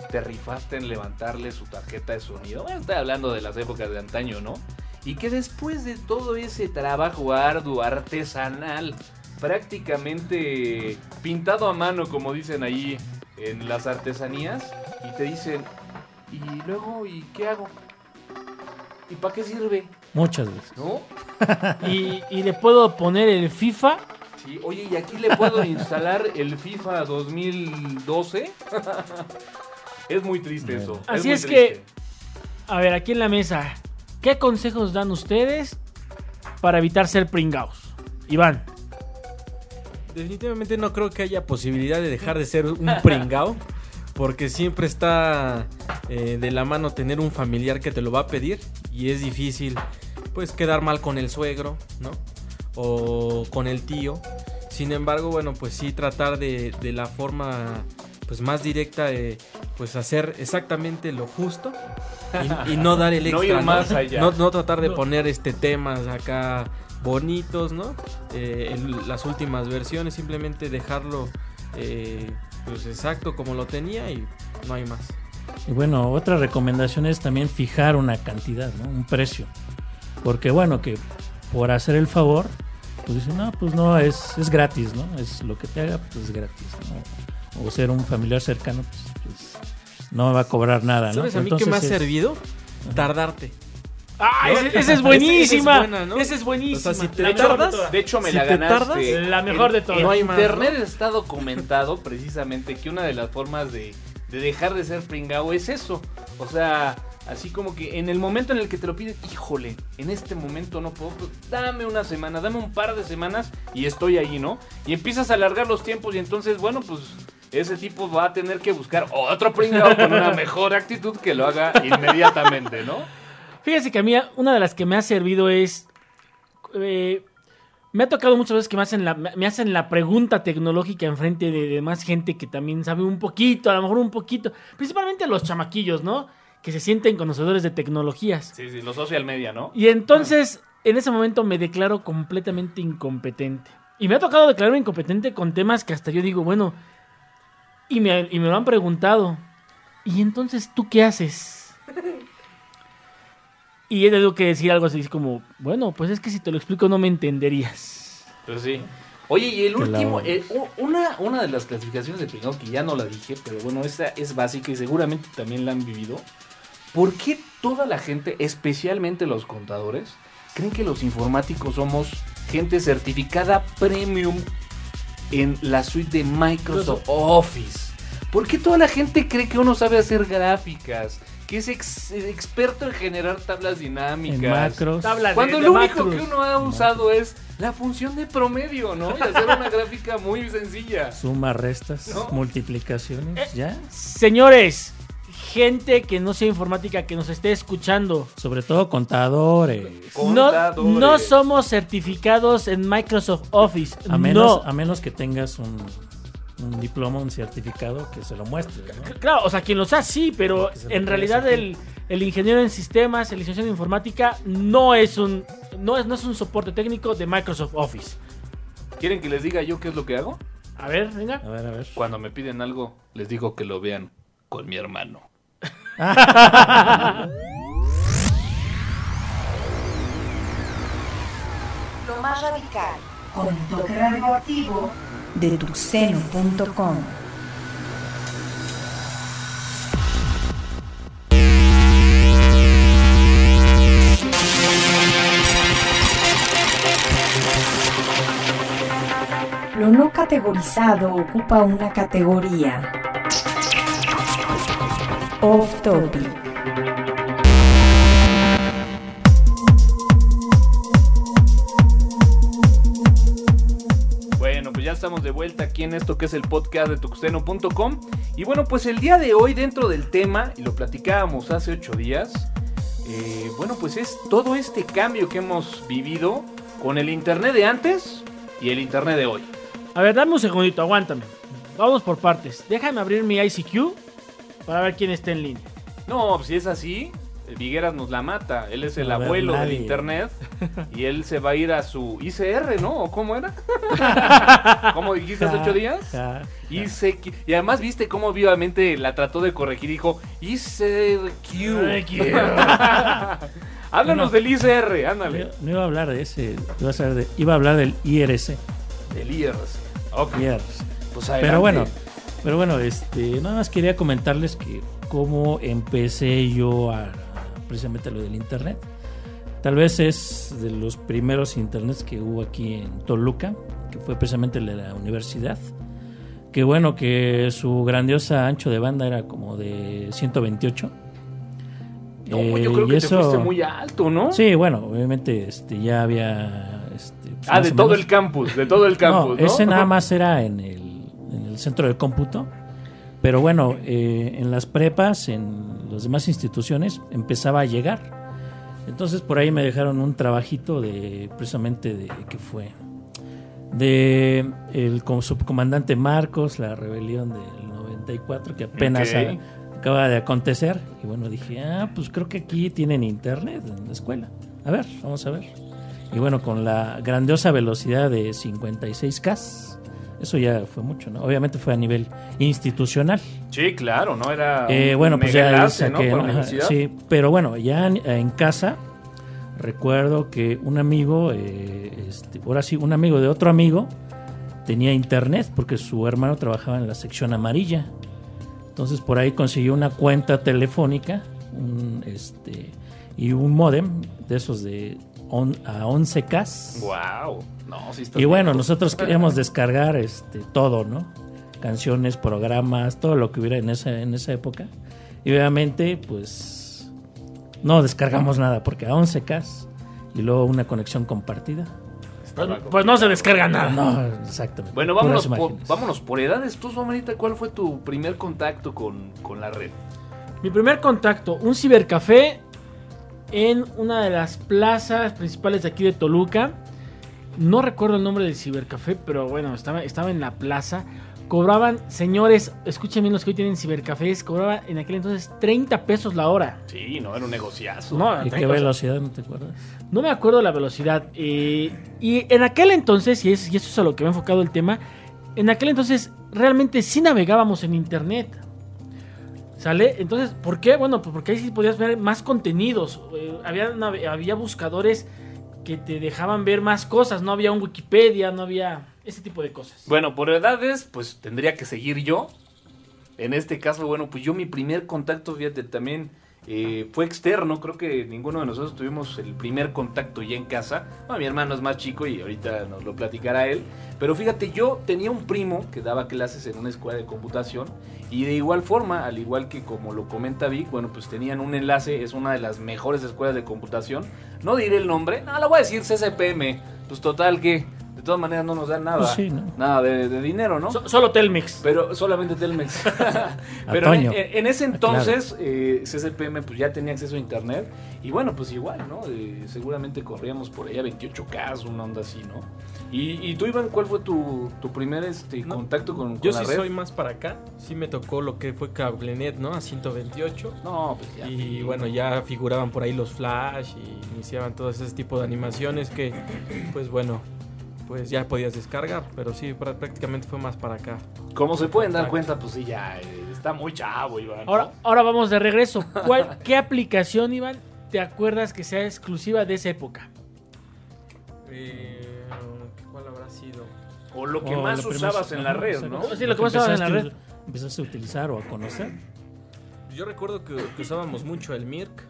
te rifaste en levantarle su tarjeta de sonido. Bueno, estoy hablando de las épocas de antaño, ¿no? Y que después de todo ese trabajo arduo, artesanal, prácticamente pintado a mano, como dicen ahí en las artesanías, y te dicen, ¿y luego, y qué hago? ¿Y para qué sirve? Muchas veces. ¿No? Y, y le puedo poner el FIFA. Sí, oye, ¿y aquí le puedo instalar el FIFA 2012? es muy triste Bueno. eso. Así es que-. A ver, aquí en la mesa, ¿qué consejos dan ustedes para evitar ser pringaos? Iván. Definitivamente no creo que haya posibilidad de dejar de ser un pringao. Porque siempre está eh, de la mano tener un familiar que te lo va a pedir. Y es difícil, pues, quedar mal con el suegro, ¿no? O con el tío. Sin embargo, bueno, pues sí tratar de, de la forma pues más directa de pues hacer exactamente lo justo y, y no dar el No extra ir más allá. No, no tratar de No. poner este temas acá bonitos, ¿no? Eh, en las últimas versiones, simplemente dejarlo eh, pues exacto como lo tenía y no hay más. Y bueno, otra recomendación es también fijar una cantidad, ¿no? Un precio. Porque bueno, que por hacer el favor, pues dicen, no, pues no, es, es gratis, ¿no? Es lo que te haga, pues es gratis, ¿no? O ser un familiar cercano, pues, pues, no me va a cobrar nada, ¿no? ¿Sabes a mí qué me ha Entonces es- servido? Tardarte. ¡Ah, ¿No? esa, es buenísima! Esa es buena, ¿no? Esa es buenísima. O sea, si te La mejor de tardas. De hecho, me Si la te ganaste. tardas, la mejor de todas. En No hay más, internet ¿no? está documentado precisamente que una de las formas de, de dejar de ser pringao es eso. O sea, Así como que en el momento en el que te lo piden, híjole, en este momento no puedo, pues, dame una semana, dame un par de semanas y estoy ahí, ¿no? Y empiezas a alargar los tiempos y entonces, bueno, pues ese tipo va a tener que buscar otro pringao con una mejor actitud que lo haga inmediatamente, ¿no? Fíjese que a mí una de las que me ha servido es... eh, me ha tocado muchas veces que me hacen la, me me hacen la pregunta tecnológica enfrente de, de más gente que también sabe un poquito, a lo mejor un poquito. Principalmente los chamaquillos, ¿no? Que se sienten conocedores de tecnologías. Sí, sí, los social media, ¿no? Y entonces, en ese momento me declaro completamente incompetente. Y me ha tocado declararme incompetente con temas que hasta yo digo, bueno, y me, y me lo han preguntado. ¿Y entonces tú qué haces? Y he tenido que decir algo así como, bueno, pues es que si te lo explico no me entenderías. Pues sí. Oye, y el último, eh, una, una de las clasificaciones de pringao que ya no la dije, pero bueno, esta es básica y seguramente también la han vivido. ¿Por qué toda la gente, especialmente los contadores, creen que los informáticos somos gente certificada premium en la suite de Microsoft Office? ¿Por qué toda la gente cree que uno sabe hacer gráficas? Que es ex- experto en generar tablas dinámicas. En macros. Tabla de- Cuando de lo único macros. que uno ha usado es la función de promedio, ¿no? Y hacer una gráfica muy sencilla. Suma, restas, No. multiplicaciones, ya. Señores, gente que no sea informática, que nos esté escuchando, Sobre todo contadores. no, Contadores. no somos certificados en Microsoft Office. A menos, no. a menos que tengas un, un diploma, un certificado que se lo muestre. ¿no? Claro, o sea, quien lo sea, sí, pero en realidad el, el ingeniero en sistemas, el licenciado en informática, no es un no es, no es un soporte técnico de Microsoft Office. ¿Quieren que les diga yo qué es lo que hago? A ver, venga. A ver, a ver. Cuando me piden algo, les digo que lo vean con mi hermano. Lo más radical. Con el toque radioactivo de tuxeno.com. Lo no categorizado ocupa una categoría. Off topic. Bueno, pues ya estamos de vuelta aquí en esto que es el podcast de tuxteno.com. Y bueno, pues el día de hoy dentro del tema, y lo platicábamos hace ocho días, eh, bueno, pues es todo este cambio que hemos vivido con el Internet de antes y el Internet de hoy. A ver, dame un segundito, aguántame. Vamos por partes. Déjame abrir mi ICQ para ver quién está en línea. No, pues si es así, Vigueras nos la mata. Él es el A ver, abuelo del internet y él se va a ir a su ICR, ¿no? ¿O cómo era? ¿Cómo dijiste hace ocho días? Ja, ja. ICQ. Y además viste cómo vivamente la trató de corregir. Dijo ICQ. Háblanos del ICR, ándale. no iba a hablar de ese, iba a, ser de- iba a hablar del IRC. Del IRC. Ok. IRC. Pues adelante. Pero bueno, pero bueno, este, nada más quería comentarles que cómo empecé yo a precisamente lo del internet. Tal vez es de los primeros internets que hubo aquí en Toluca, que fue precisamente el de la universidad. Que bueno, que su grandiosa ancho de banda era como de 128. No, Eh, yo creo y que eso- te fuiste muy alto, ¿no? Sí, bueno, obviamente este, ya había... este, pues, Ah, de todo menos- el campus, de todo el campus, ¿no? ese nada más era en el centro de cómputo. Pero bueno, eh, en las prepas, en las demás instituciones, empezaba a llegar. Entonces por ahí me dejaron un trabajito de precisamente de que fue de el co- subcomandante Marcos, la rebelión del 94 que apenas Ok. a- acaba de acontecer y bueno dije ah pues creo que aquí tienen internet en la escuela a ver vamos a ver y bueno con la grandiosa velocidad de 56k eso ya fue mucho no obviamente fue a nivel institucional Sí, claro, ¿no? Era eh, bueno, pues ya. Ajá, universidad. sí, pero bueno, ya en, en casa recuerdo que un amigo, eh, este, ahora sí, un amigo de otro amigo tenía internet porque su hermano trabajaba en la sección amarilla. Entonces por ahí consiguió una cuenta telefónica un, este, y un modem de esos de on- a 11K. Wow. No, sí estás Y bueno, nosotros queríamos descargar este todo, ¿no? Canciones, programas, todo lo que hubiera en esa, en esa época. Y obviamente, pues, no descargamos nada porque a 11K y luego una conexión compartida. Pues, pues no se descarga nada. No, exactamente. Bueno, vámonos por, vámonos por edades. Tú, Somerita, ¿cuál fue tu primer contacto con, con la red? Mi primer contacto, un cibercafé en una de las plazas principales de aquí de Toluca. No recuerdo el nombre del cibercafé, pero bueno, estaba, estaba en la plaza. Cobraban, señores, escuchen bien los que hoy tienen cibercafés, cobraban en aquel entonces 30 pesos la hora. Sí, no, era un negociazo. No, ¿Y 30 qué pesos. velocidad? ¿No te acuerdas? No me acuerdo la velocidad. eh, y en aquel entonces, y, es, y eso es a lo que me ha enfocado el tema, en aquel entonces realmente sí navegábamos en internet. ¿Sale? Entonces, ¿por qué? Bueno, pues porque ahí sí podías ver más contenidos. eh, había, había buscadores que te dejaban ver más cosas. No había un Wikipedia, no había ese tipo de cosas. Bueno, por edades, pues tendría que seguir yo. En este caso, bueno, pues yo mi primer contacto, fíjate, también eh, fue externo. Creo que ninguno de nosotros tuvimos el primer contacto ya en casa. Bueno, mi hermano es más chico y ahorita nos lo platicará él. Pero fíjate, yo tenía un primo que daba clases en una escuela de computación. Y de igual forma, al igual que como lo comenta Vic, bueno, pues tenían un enlace. Es una de las mejores escuelas de computación. No diré el nombre, no, lo voy a decir CCPM. Pues total que, todas maneras, no nos dan nada. Pues sí, ¿no? Nada de, de dinero, ¿no? So- solo Telmex. Pero solamente Telmex. Pero en, en ese entonces, eh, CCPM pues ya tenía acceso a internet. Y bueno, pues igual, ¿no? Eh, seguramente corríamos por allá 28K, una onda así, ¿no? Y, y tú, Iván, ¿cuál fue tu, tu primer este, No, contacto con, con Yo la sí red? soy más para acá. Sí me tocó lo que fue Cablenet, ¿no? A 128. No, pues ya. Y bueno, ya figuraban por ahí los flash y iniciaban todo ese tipo de animaciones que, pues bueno, pues ya podías descargar. Pero sí, prá- prácticamente fue más para acá. Como se pueden dar cuenta, pues sí, ya eh, está muy chavo, Iván. ¿no? Ahora, ahora vamos de regreso. ¿Cuál, ¿Qué aplicación, Iván, te acuerdas que sea exclusiva de esa época? Eh, ¿Cuál habrá sido? O lo que O más lo primero- usabas en la red. ¿no? Sí, lo que más usabas en la red. Empezaste a utilizar o a conocer. Yo recuerdo que, que usábamos mucho el MIRC.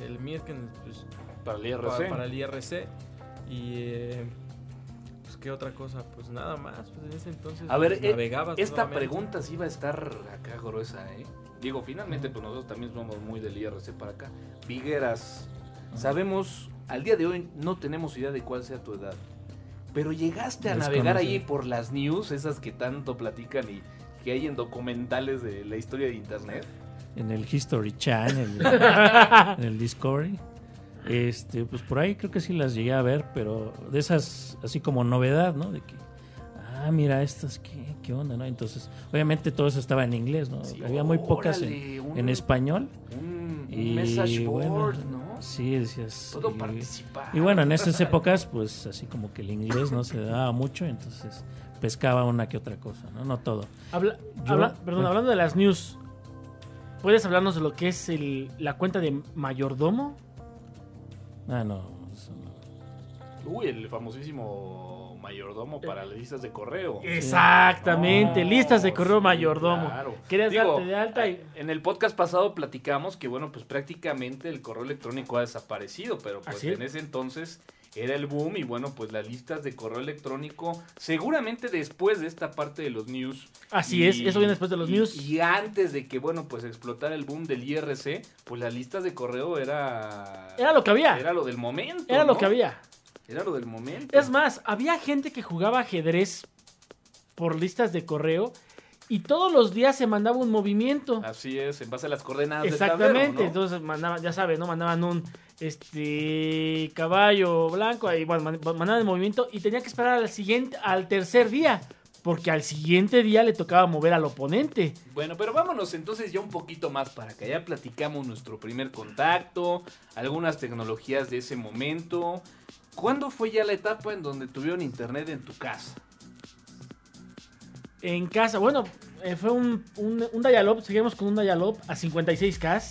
El MIRC en, pues, Para el pa- IRC. para el IRC. Y eh, qué otra cosa, pues nada más. Pues en ese entonces A ver, pues, eh, navegabas esta solamente. pregunta sí va a estar acá gruesa, ¿eh? Digo, finalmente, pues nosotros también somos muy del IRC para acá. Vigueras, sabemos, al día de hoy no tenemos idea de cuál sea tu edad. Pero llegaste a navegar ahí por las news, esas que tanto platican y que hay en documentales de la historia de internet. En el History Channel, en el Discovery. Este, pues por ahí creo que sí las llegué a ver, pero de esas, así como novedad, ¿no? De que, ah, mira, estas, ¿qué, qué onda, no? Entonces, obviamente todo eso estaba en inglés, ¿no? Sí, Había muy pocas en, órale, un- en español. Un, un Y message bueno, board, ¿no? Sí, decías. Puedo y- participar. Y bueno, en esas épocas, pues así como que el inglés no se daba mucho, entonces pescaba una que otra cosa, ¿no? No todo. Habla- Yo- habla- perdón, bueno. hablando de las news, ¿puedes hablarnos de lo que es el- la cuenta de mayordomo? Ah, no. eso no. Uy, el famosísimo mayordomo para las listas de correo. Exactamente, No, listas de correo sí, mayordomo. claro. Querías Digo, darte de alta y... En el podcast pasado platicamos que, bueno, pues prácticamente el correo electrónico ha desaparecido, pero pues Así es. en ese entonces era el boom y bueno, pues las listas de correo electrónico, seguramente después de esta parte de los news. Así es, eso viene después de los y- news. Y antes de que, bueno, pues explotara el boom del IRC, pues las listas de correo era... Era lo que había. Era lo del momento. Era lo que había. Era lo del momento. Es más, había gente que jugaba ajedrez por listas de correo y todos los días se mandaba un movimiento. Así es, en base a las coordenadas del Exactamente, tablero, ¿no? entonces mandaban, ya sabes, ¿no? Mandaban un este caballo blanco y bueno, man- mandaban el movimiento y tenía que esperar al siguiente, al tercer día, porque al siguiente día le tocaba mover al oponente. Bueno, pero vámonos entonces ya un poquito más para que ya platicamos nuestro primer contacto, algunas tecnologías de ese momento. ¿Cuándo fue ya la etapa en donde tuvieron internet en tu casa? En casa, bueno, eh, fue un, un, un dial-up, seguimos con un dial-up a 56K.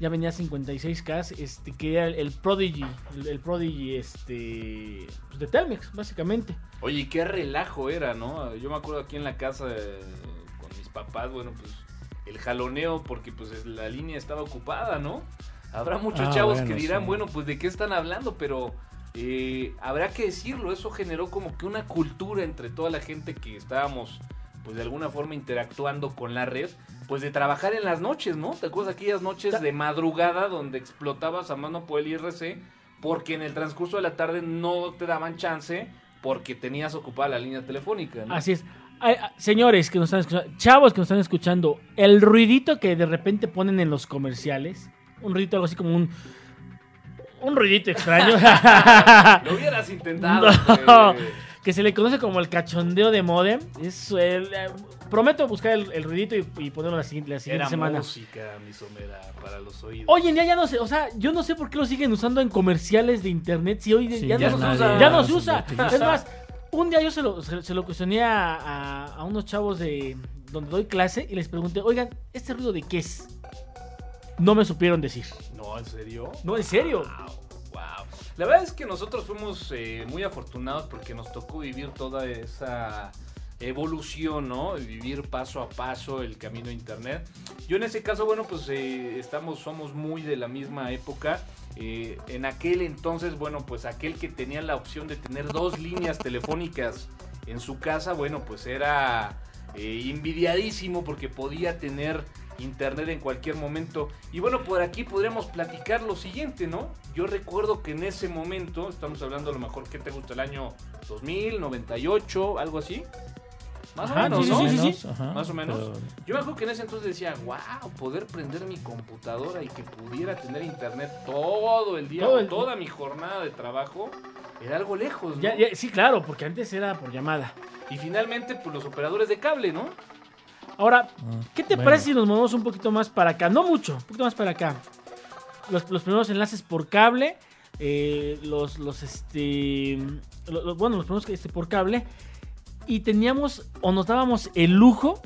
Ya venía a 56K, este, que era el, el Prodigy, el, el Prodigy este, pues, de Telmex, básicamente. Oye, qué relajo era, ¿no? Yo me acuerdo aquí en la casa eh, con mis papás, bueno, pues el jaloneo porque pues es- la línea estaba ocupada, ¿no? Habrá muchos Ah, chavos bueno, que dirán, sí. bueno, pues de qué están hablando, pero eh, habrá que decirlo, eso generó como que una cultura entre toda la gente que estábamos pues de alguna forma interactuando con la red, pues de trabajar en las noches, ¿no? ¿Te acuerdas aquellas noches de madrugada donde explotabas a mano por el IRC? Porque en el transcurso de la tarde no te daban chance porque tenías ocupada la línea telefónica, ¿no? Así es. Ay, ah, señores que nos están escuchando, chavos que nos están escuchando, el ruidito que de repente ponen en los comerciales, un ruidito algo así como un un ruidito extraño Lo hubieras intentado. No. Que se le conoce como el cachondeo de modem. Es el, eh, prometo buscar el, el ruidito y, y ponerlo la siguiente, la siguiente Era semana. música, mi somera, para los oídos. Hoy en día ya no sé, o sea, yo no sé por qué lo siguen usando en comerciales de internet. Si hoy Sí, ya, ya no, se usa, ya no se usa. Es más, un día yo se lo, se, se lo cuestioné a, a- a unos chavos de donde doy clase y les pregunté, oigan, ¿este ruido de qué es? No me supieron decir. No, ¿en serio? No, en serio. Wow. La verdad es que nosotros fuimos eh, muy afortunados porque nos tocó vivir toda esa evolución, ¿no? Vivir paso a paso el camino a internet. Yo en ese caso, bueno, pues eh, estamos, somos muy de la misma época. Eh, en aquel entonces, bueno, pues aquel que tenía la opción de tener dos líneas telefónicas en su casa, bueno, pues era eh, envidiadísimo porque podía tener internet en cualquier momento. Y bueno, por aquí podríamos platicar lo siguiente, ¿no? Yo recuerdo que en ese momento, estamos hablando a lo mejor que te gusta el año 2000, 98, algo así. Más Ajá, o menos, sí, ¿no? sí, sí, sí. Ajá, Más o menos. pero- Yo me acuerdo que en ese entonces decía, wow, poder prender mi computadora y que pudiera tener internet todo el día, Todo o el- toda mi jornada de trabajo, era algo lejos, ¿no? Ya- ya- sí, claro, porque antes era por llamada. Y finalmente, pues los operadores de cable, ¿no? Ahora, Ah, ¿qué te bueno. parece si nos movemos un poquito más para acá? No mucho, un poquito más para acá. Los, los primeros enlaces por cable, eh, los, los, este, lo- lo- bueno, los primeros este, por cable, y teníamos o nos dábamos el lujo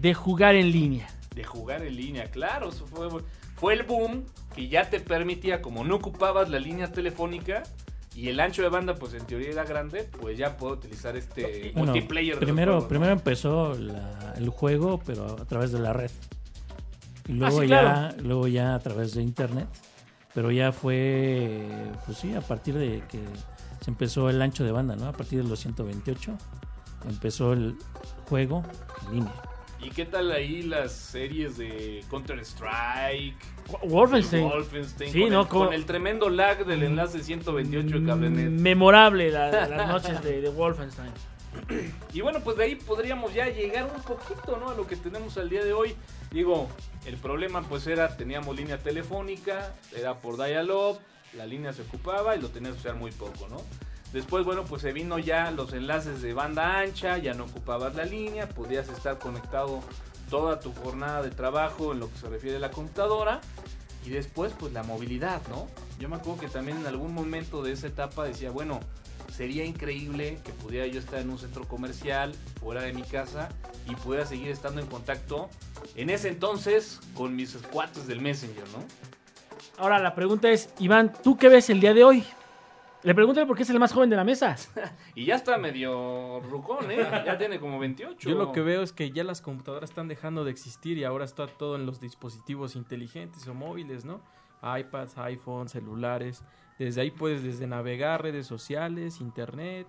de jugar en línea. de jugar en línea, claro, eso fue, fue el boom que ya te permitía, como no ocupabas la línea telefónica y el ancho de banda, pues en teoría era grande, pues ya puedo utilizar este Bueno, multiplayer. primero, juegos, ¿no? primero empezó la- el juego, pero a través de la red. Y luego, Ah, sí, ya, luego ya a través de internet. Pero ya fue, pues sí, a partir de que se empezó el ancho de banda, ¿no? A partir de los 128 empezó el juego en línea. ¿Y qué tal ahí las series de Counter Strike? Wolfenstein. Wolfenstein Sí, con, ¿no? el, con el tremendo lag del enlace 128 de Cablenet. Memorable la- las noches de, de Wolfenstein. Y bueno, pues de ahí podríamos ya llegar un poquito, ¿no? A lo que tenemos al día de hoy. Digo, el problema pues era, teníamos línea telefónica, era por dial-up, la línea se ocupaba y lo tenías que usar muy poco, ¿no? Después, bueno, pues se vino ya los enlaces de banda ancha, ya no ocupabas la línea, podías estar conectado toda tu jornada de trabajo en lo que se refiere a la computadora. Y después, pues la movilidad, ¿no? Yo me acuerdo que también en algún momento de esa etapa decía, bueno, sería increíble que pudiera yo estar en un centro comercial, fuera de mi casa, y pudiera seguir estando en contacto, en ese entonces, con mis cuates del Messenger, ¿no? Ahora la pregunta es, Iván, ¿tú qué ves el día de hoy? Le pregunté por qué es el más joven de la mesa. Y ya está medio rucón, ¿eh? Ya tiene como 28. Yo lo que veo es que ya las computadoras están dejando de existir y ahora está todo en los dispositivos inteligentes o móviles, ¿no? iPads, iPhones, celulares. Desde ahí puedes desde navegar redes sociales, internet,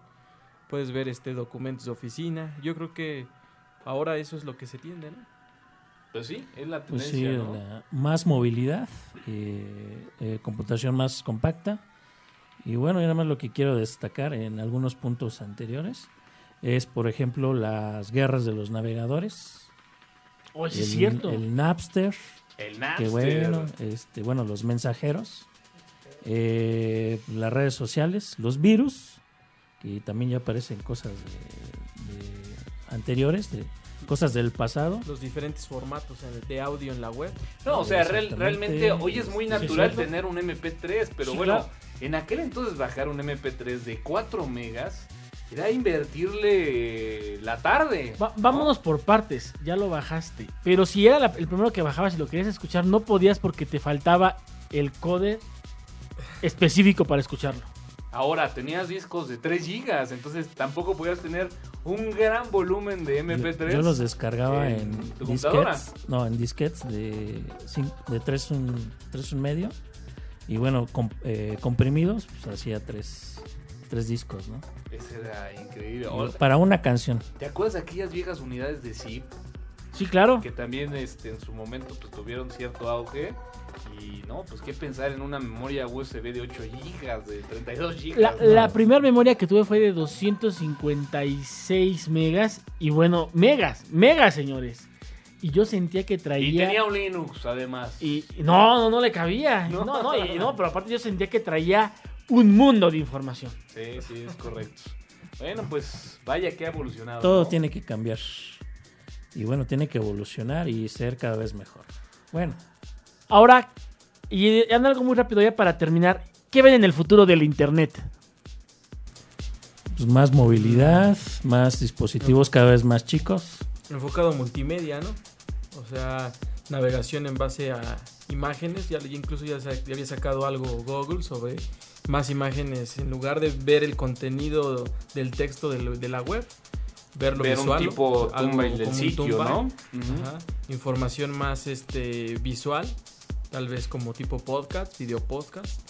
puedes ver este documentos de oficina. Yo creo que ahora eso es lo que se tiende, ¿no? Pues sí, es la Pues tendencia, sí, ¿no? la- más movilidad, eh, eh, computación más compacta. Y bueno, y nada más lo que quiero destacar en algunos puntos anteriores es, por ejemplo, las guerras de los navegadores. Sí el, es cierto. el Napster, El que Napster. bueno, este, bueno, los mensajeros, eh, las redes sociales, los virus, que también ya aparecen cosas de- de anteriores, de cosas del pasado. Los diferentes formatos de audio en la web. No, o sea, real- realmente hoy es muy natural tener un MP3, pero Sí, bueno, claro. en aquel entonces bajar un MP3 de 4 megas era invertirle la tarde. Va- vámonos por partes, ya lo bajaste. Pero si era la- el primero que bajabas y lo querías escuchar, no podías porque te faltaba el code específico para escucharlo. Ahora tenías discos de 3 gigas, entonces tampoco podías tener un gran volumen de MP3. Yo, yo los descargaba en en, tu disquets. No, en disquets de, de 3 un, medio. Y bueno, eh, comprimidos, pues hacía 3 tres discos, ¿no? Ese era increíble. Para una canción. ¿Te acuerdas de aquellas viejas unidades de zip Sí, claro. que también este, en su momento pues, tuvieron cierto auge? Y no, pues qué pensar en una memoria USB de 8 GB, de 32 GB. La, la primera memoria que tuve fue de 256 megas. Y bueno, megas, megas, señores. Y yo sentía que Y traía. tenía un Linux, además. Y no, no, no le cabía. No. No, no, y- no, pero aparte yo sentía que traía un mundo de información. Sí, sí, es correcto. Bueno, pues vaya que ha evolucionado. Todo ¿no? tiene que cambiar. Y bueno, tiene que evolucionar y ser cada vez mejor. Bueno, Ahora, y anda algo muy rápido ya para terminar. ¿Qué ven en el futuro del Internet? pues más movilidad, más dispositivos cada vez más chicos. enfocado multimedia, ¿no? O sea, navegación en base a imágenes. Ya, incluso ya, ya había sacado algo Google sobre más imágenes en lugar de ver el contenido del texto de la web. Verlo Ver un visual, ¿no? tipo Algo tumba del como un sitio, tumba. ¿no? Ajá. Información más este visual, tal vez como tipo podcast, video podcast.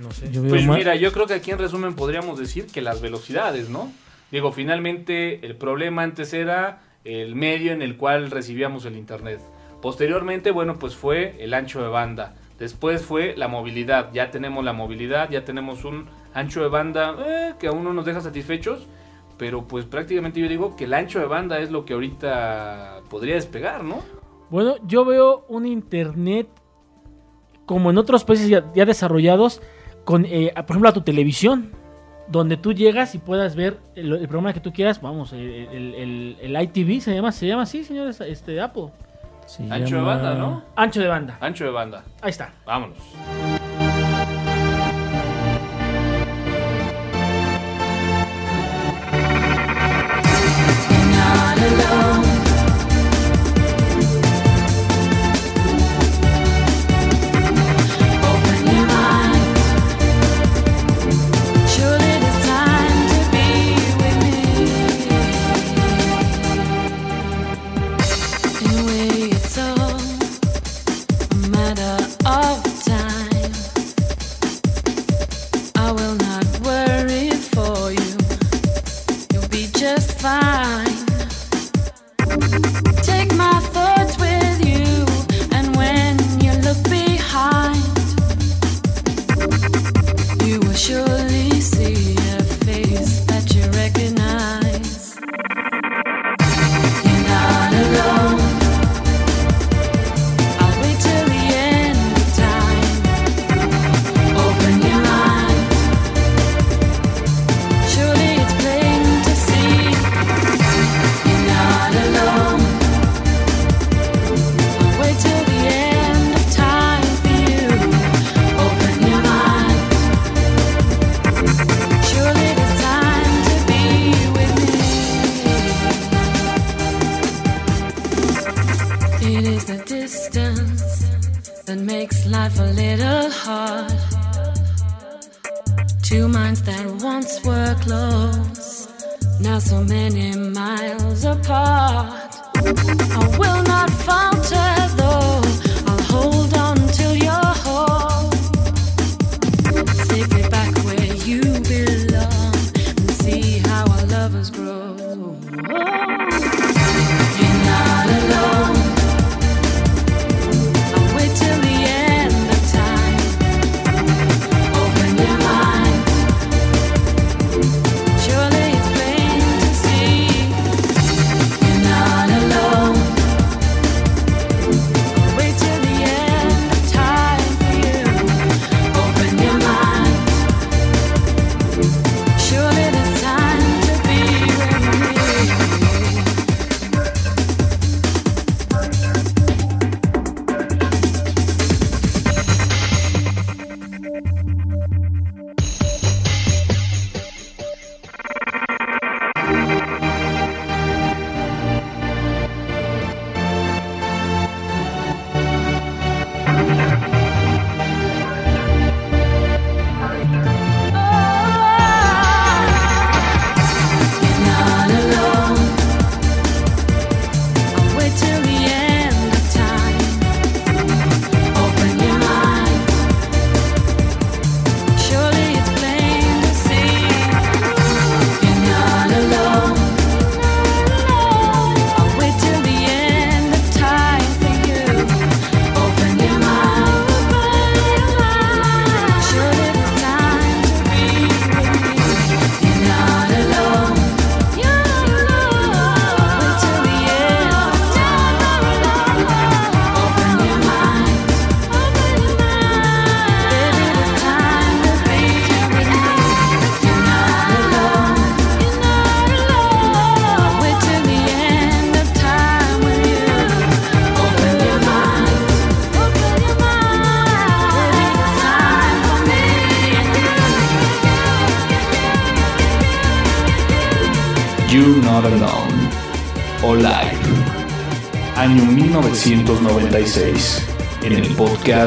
No sé. Pues mira, yo creo que aquí en resumen podríamos decir que las velocidades, ¿no? Digo, finalmente el problema antes era el medio en el cual recibíamos el Internet. Posteriormente, bueno, pues fue el ancho de banda. Después fue la movilidad. Ya tenemos la movilidad, ya tenemos un ancho de banda eh, que aún no nos deja satisfechos. Pero pues prácticamente yo digo que el ancho de banda es lo que ahorita podría despegar, ¿no? Bueno, yo veo un Internet como en otros países ya, ya desarrollados, con, eh, por ejemplo, a tu televisión, donde tú llegas y puedas ver el, el programa que tú quieras. Vamos, el, el- el- el ITV se llama, se llama así, señores, este Apple. se Ancho de banda, ¿no? Ancho de banda. Ancho de banda. Ahí está. Vámonos. Alone.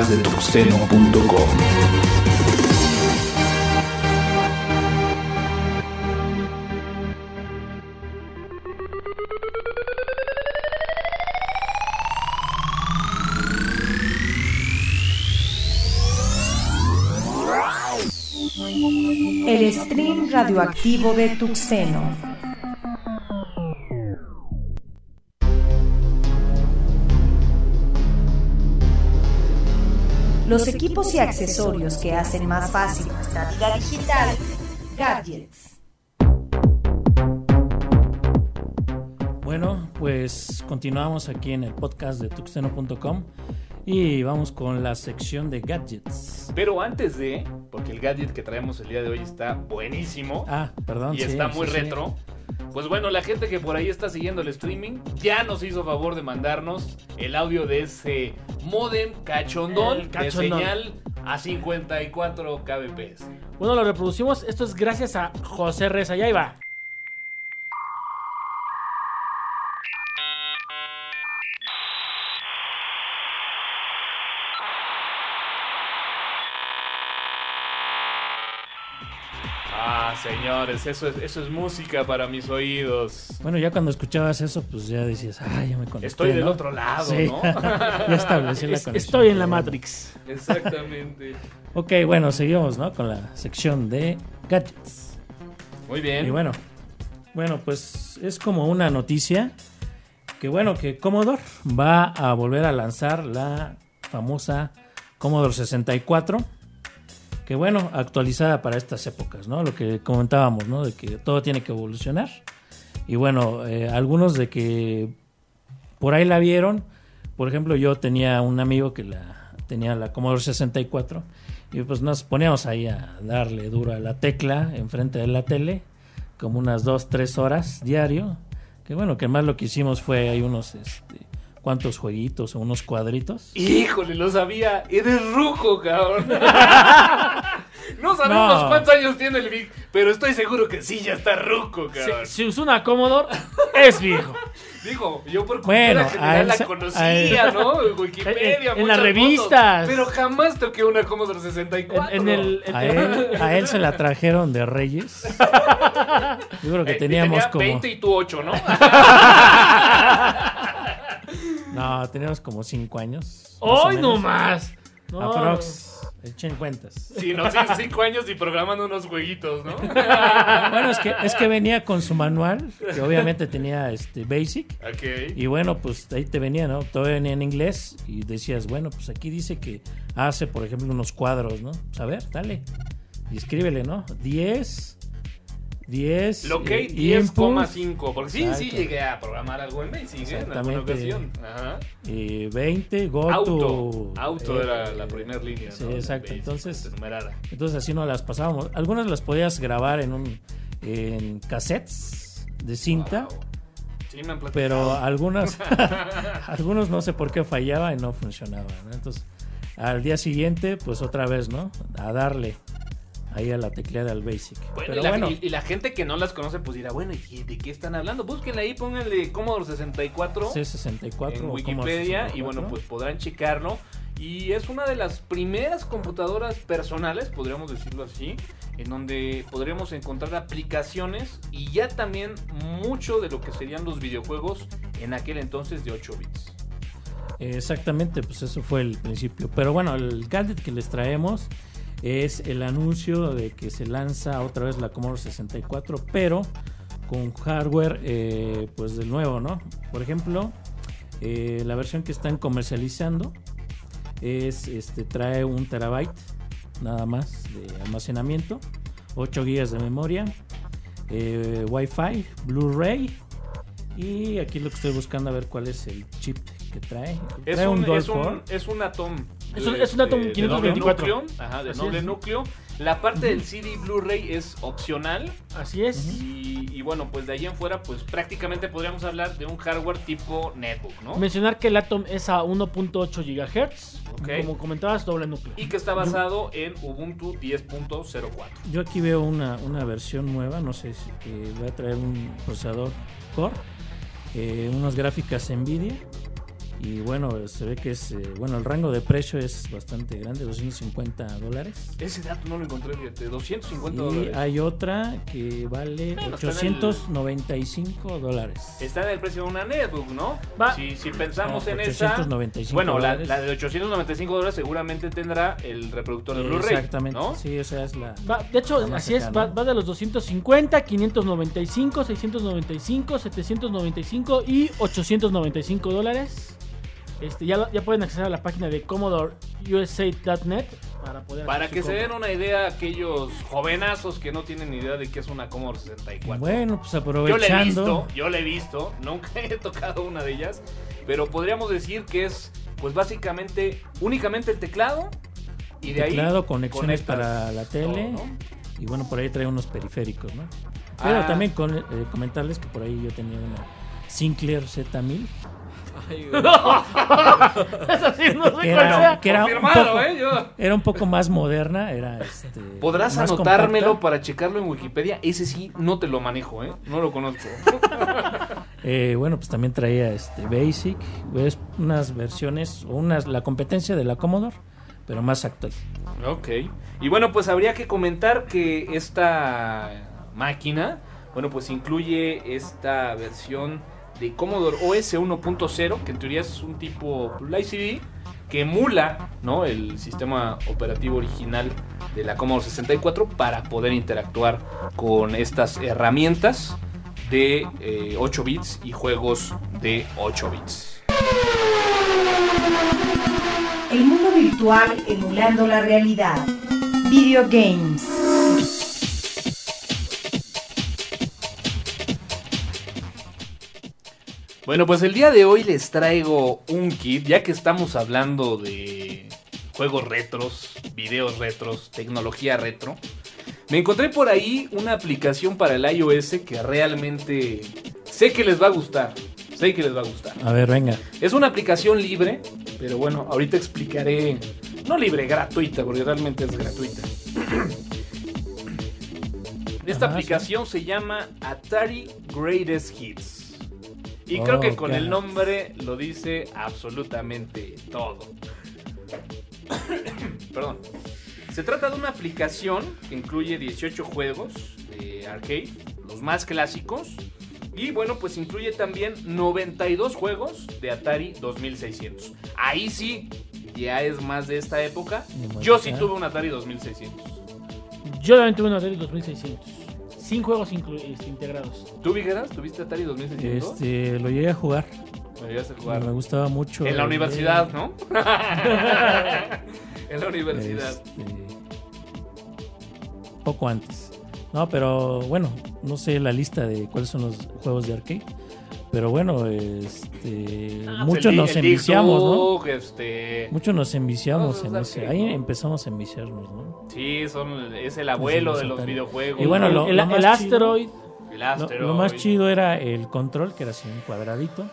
De tuxteno.com. El stream radioactivo de Tuxeno. Equipos y accesorios que hacen más fácil nuestra vida digital, gadgets. Bueno, pues continuamos aquí en el podcast de tuxteno.com y vamos con la sección de gadgets. Pero antes de, porque el gadget que traemos el día de hoy está buenísimo Ah, perdón. y sí, está muy sí. retro. Pues bueno, la gente que por ahí está siguiendo el streaming ya nos hizo favor de mandarnos el audio de ese modem cachondón, cachondón. de señal a 54 kbps. Bueno, lo reproducimos. Esto es gracias a José Reza. Ya iba. Señores, eso es, eso es música para mis oídos. Bueno, ya cuando escuchabas eso, pues ya decías, ah, ya me conecté. Estoy del ¿no?" otro lado, Sí. ¿no? ya establecí la conexión. estoy en la. Matrix. Exactamente. Ok, bueno, seguimos, ¿no? Con la sección de gadgets. Muy bien. Y bueno, bueno, pues es como una noticia que bueno, que Commodore va a volver a lanzar la famosa Commodore 64. Que bueno, actualizada para estas épocas, ¿no? Lo que comentábamos, ¿no? De que todo tiene que evolucionar. Y bueno, eh, algunos de que por ahí la vieron. Por ejemplo, yo tenía un amigo que la tenía la Commodore 64 y pues nos poníamos ahí a darle duro a la tecla enfrente de la tele como unas dos, tres horas diario. Que bueno, que más lo que hicimos fue hay unos, este, cuantos jueguitos o unos cuadritos. Híjole, lo sabía. Eres ruco, cabrón. no sabemos No. cuántos años tiene el Vic, pero estoy seguro que sí ya está ruco, Si, cabrón. si usó una Commodore, es viejo. Digo, yo por Bueno, general él la conocía, ¿no? Wikipedia, En- en muchas las fotos, revistas. pero jamás toqué una Commodore En, 64. en el. en- A él, a él se la trajeron de Reyes. Yo creo que Eh, teníamos tenía como. 20 y tú 8, ¿no? No, teníamos como cinco años. más o ¡Hoy no más! No. Aprox. Echen cuentas. sí, no, sí, 5 años y programando unos jueguitos, ¿no? Bueno, es que, es que venía con su manual, que obviamente tenía este Basic. ok. Y bueno, pues ahí te venía, ¿no? Todo venía en inglés y decías, bueno, pues aquí dice que hace, por ejemplo, unos cuadros, ¿no? Pues a ver, dale. Y escríbele, ¿no? 10, 10. Locate eh, input, 10,5. Porque sí, sí llegué a programar algo en Basic, ¿eh? En alguna ocasión. Ajá. eh, 20, go Auto. to, Auto eh, era la primera línea. Sí, exacto. Basic, Entonces, entonces así no las pasábamos. Algunas las podías grabar en un en cassettes de cinta. Wow. Sí, me han platicado. pero algunas algunos no sé por qué fallaba y no funcionaba ¿no? entonces al día siguiente pues otra vez no a darle ahí a la tecleada al basic Bueno, pero y, la, bueno y- y la gente que no las conoce, pues dirá, bueno, ¿y de qué están hablando? Búsquenle ahí, pónganle Commodore 64 C64 en o Wikipedia y bueno, 64. pues podrán checarlo. Y es una de las primeras computadoras personales, podríamos decirlo así, en donde podríamos encontrar aplicaciones y ya también mucho de lo que serían los videojuegos en aquel entonces de 8 bits. exactamente pues eso fue el principio pero bueno el gadget que les traemos es el anuncio de que se lanza otra vez la Commodore 64 pero con hardware eh, pues del nuevo no por ejemplo eh, la versión que están comercializando es este trae un terabyte nada más de almacenamiento 8 GB de memoria eh, Wi-Fi Blu-ray y aquí lo que estoy buscando a ver cuál es el chip que trae. Es trae un, es un, core. es un Atom Es un- es un Atom de- de 524. núcleo, ajá, de Así doble es. núcleo. La parte del CD Blu-ray es opcional. Así es. Y, y bueno, pues de ahí en fuera, pues prácticamente podríamos hablar de un hardware tipo netbook, ¿no? Mencionar que el Atom es a 1.8 GHz. Como comentabas, doble núcleo. Y que está basado en Ubuntu 10.04. Yo aquí veo una, una versión nueva, no sé si que va a traer un procesador Core, eh, unas gráficas Nvidia y bueno, se ve que es, eh, bueno, el rango de precio es bastante grande, 250 dólares. Ese dato no lo encontré, fíjate, 250 Y dólares. hay otra que vale Bueno, está en el- 895 dólares. Está en el precio de una netbook, ¿no? Va. Si, si pensamos Ah, en esa... 895 Bueno, la, la de 895 dólares seguramente tendrá el reproductor de Blu-ray, Exactamente, ¿no? sí, esa es la... Va, de hecho, La así es, va, va de los 250, 595, 695, 795 y 895 dólares. Este, ya, pueden acceder a la página de CommodoreUSA.net para poder Para hacer que se den una idea aquellos jovenazos que no tienen ni idea de qué es una Commodore 64. Bueno, pues yo le he aprovechando... visto, yo le he visto, nunca he tocado una de ellas, pero podríamos decir que es pues básicamente únicamente el teclado y de teclado, ahí conexiones para la tele todo, ¿no? y bueno, por ahí trae unos periféricos, ¿no? Pero Ah. también con, eh, comentarles que por ahí yo tenía una Sinclair Z1000 Ay, güey. Eso sí, no sé que cuál era, sea. que era un Confirmado, poco, ¿eh? Yo- era un poco más moderna, era este Podrás más anotármelo compacta. para checarlo en Wikipedia. Ese sí no te lo manejo, ¿eh? No lo conozco. Eh, bueno, pues también traía este Basic, ves unas versiones unas la competencia de la Commodore, pero más actual. Ok. Y bueno, pues habría que comentar que esta máquina, bueno, pues incluye esta versión de Commodore OS 1.0, que en teoría es un tipo Live CD que emula, ¿no? El sistema operativo original de la Commodore 64 para poder interactuar con estas herramientas de eh, 8 bits y juegos de 8 bits. El mundo virtual emulando la realidad. Video games. Bueno, pues el día de hoy les traigo un kit, ya que estamos hablando de juegos retros, videos retros, tecnología retro. Me encontré por ahí una aplicación para el iOS que realmente sé que les va a gustar. Sé que les va a gustar. A ver, venga. Es una aplicación libre, pero bueno, ahorita explicaré. No libre, gratuita, porque realmente es gratuita. Esta Ajá, aplicación se llama Atari Greatest Hits. Y Oh, creo que con ok. el nombre lo dice absolutamente todo. Perdón. Se trata de una aplicación que incluye 18 juegos de arcade, los más clásicos. Y bueno, pues incluye también 92 juegos de Atari 2600. Ahí sí, ya es más de esta época. Yo sí tuve un Atari 2600. Yo también tuve una Atari 2600. Sin juegos inclu- este, integrados. ¿Tú, Vigueras, tuviste Atari 2600? Este, lo llegué a jugar. Me llegaste a jugar. Me gustaba mucho. En la universidad, ¿no? en la universidad. Este, poco antes. No, pero bueno, no sé la lista de cuáles son los juegos de arcade. Pero bueno, este, Ah, pues muchos el nos el enviciamos, ¿no? Este... Muchos nos enviciamos en ese. Ahí empezamos a enviciarnos, ¿no? Sí, son, es el abuelo de los videojuegos. Y bueno, lo- el, lo el Asteroid. El Lo, Asteroid. lo más chido era el control, que era así un cuadradito.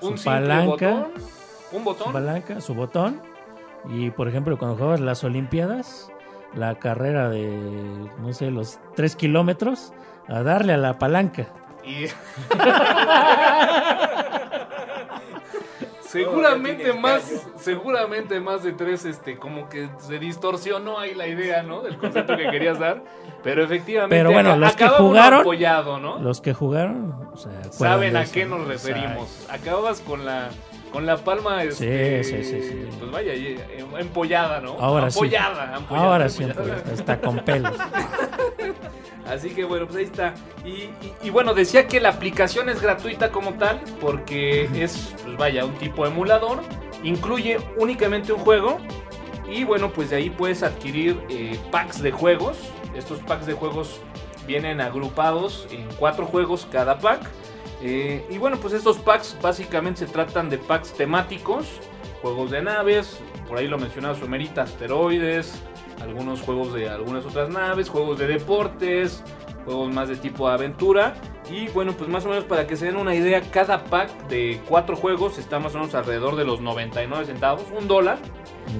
Un su palanca. botón, un Su botón. palanca, su botón. Y por ejemplo, cuando jugabas las Olimpiadas, la carrera de, no sé, los 3 kilómetros, a darle a la palanca. Y... seguramente más, seguramente más de tres, este, como que se distorsionó ahí la idea, ¿no? Del concepto que querías dar. Pero efectivamente, Pero bueno, los que jugaron- apoyado, ¿no? Los que jugaron, o sea, acuerdan Saben a qué ¿no? nos referimos. Acababas con la con la palma este, sí, sí, sí. pues vaya, eh, empollada, ¿no? Ahora sí. Apoyada, ampollada, Ahora sí, ampollada. pues, está con pelos. Así que bueno, pues ahí está. Y, y- y bueno, decía que la aplicación es gratuita como tal, porque es, pues vaya, un tipo emulador. Incluye únicamente un juego. Y bueno, pues de ahí puedes adquirir eh, packs de juegos. Estos packs de juegos vienen agrupados en cuatro juegos cada pack. Eh, y bueno, pues estos packs básicamente se tratan de packs temáticos. juegos de naves, por ahí lo mencionaba Sumerita, asteroides, algunos juegos de algunas otras naves, juegos de deportes, juegos más de tipo aventura. Y bueno, pues más o menos para que se den una idea, cada pack de cuatro juegos está más o menos alrededor de los 99 centavos, un dólar.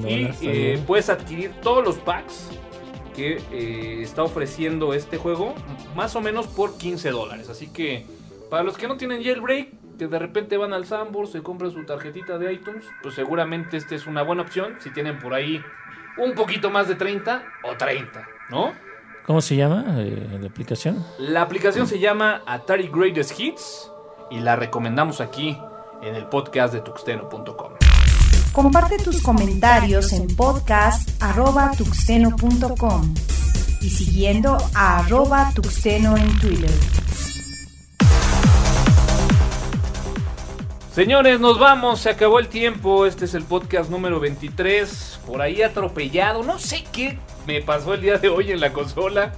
Y eh, puedes adquirir todos los packs que eh, está ofreciendo este juego, más o menos por 15 dólares. Así que para los que no tienen jailbreak, que de repente van al Sambor, se compran su tarjetita de iTunes, pues seguramente esta es una buena opción. Si tienen por ahí un poquito más de 30 o 30, ¿no? ¿Cómo se llama eh, la aplicación? La aplicación se llama Atari Greatest Hits y la recomendamos aquí en el podcast de tuxteno.com. Comparte tus comentarios en podcast.tuxteno.com y siguiendo a arroba tuxteno en Twitter. Señores, nos vamos, se acabó el tiempo. Este es el podcast número 23. Por ahí atropellado. No sé qué me pasó el día de hoy en la consola.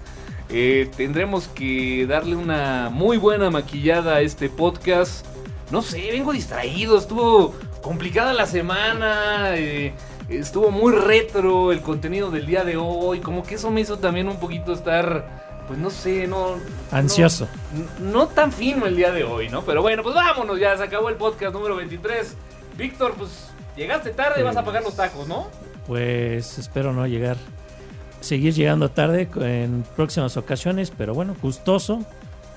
Eh, tendremos que darle una muy buena maquillada a este podcast. No sé, vengo distraído. Estuvo complicada la semana. eh, estuvo muy retro el contenido del día de hoy. Como que eso me hizo también un poquito estar. Pues no sé, no. no- Ansioso. No tan fino el día de hoy, ¿no? Pero bueno, pues vámonos, ya se acabó el podcast número 23. Víctor, pues llegaste tarde, vas a pagar los tacos, ¿no? Pues espero no llegar, seguir llegando tarde en próximas ocasiones, pero bueno, gustoso.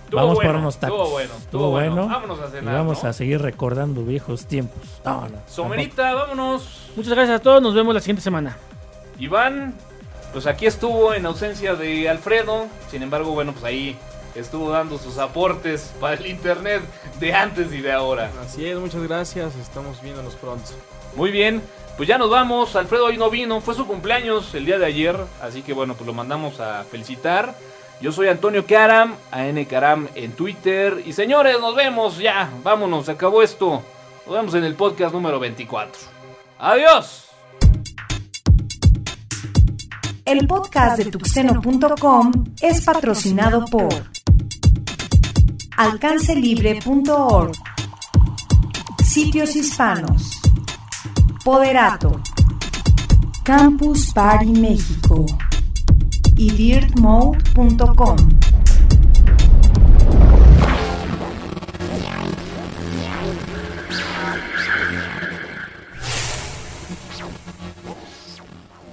Estuvo vamos bueno, por unos tacos. estuvo bueno, estuvo bueno. Vámonos a cenar, Y vamos ¿no? a seguir recordando viejos tiempos. Vámonos. Somerita, vámonos. Muchas gracias a todos, nos vemos la siguiente semana. Iván, pues aquí estuvo en ausencia de Alfredo. Sin embargo, bueno, pues ahí estuvo dando sus aportes para el internet de antes y de ahora. Así es, muchas gracias. Estamos viéndonos pronto. Muy bien, pues ya nos vamos. Alfredo hoy no vino, fue su cumpleaños el día de ayer, así que bueno, pues lo mandamos a felicitar. Yo soy Antonio Karam, AN Karam en Twitter. Y señores, nos vemos ya, vámonos, se acabó esto. Nos vemos en el podcast número 24. Adiós. El podcast de tuxteno.com es patrocinado por alcancelibre.org, Sitios Hispanos, Poderato, Campus Party México y dirtmode.com.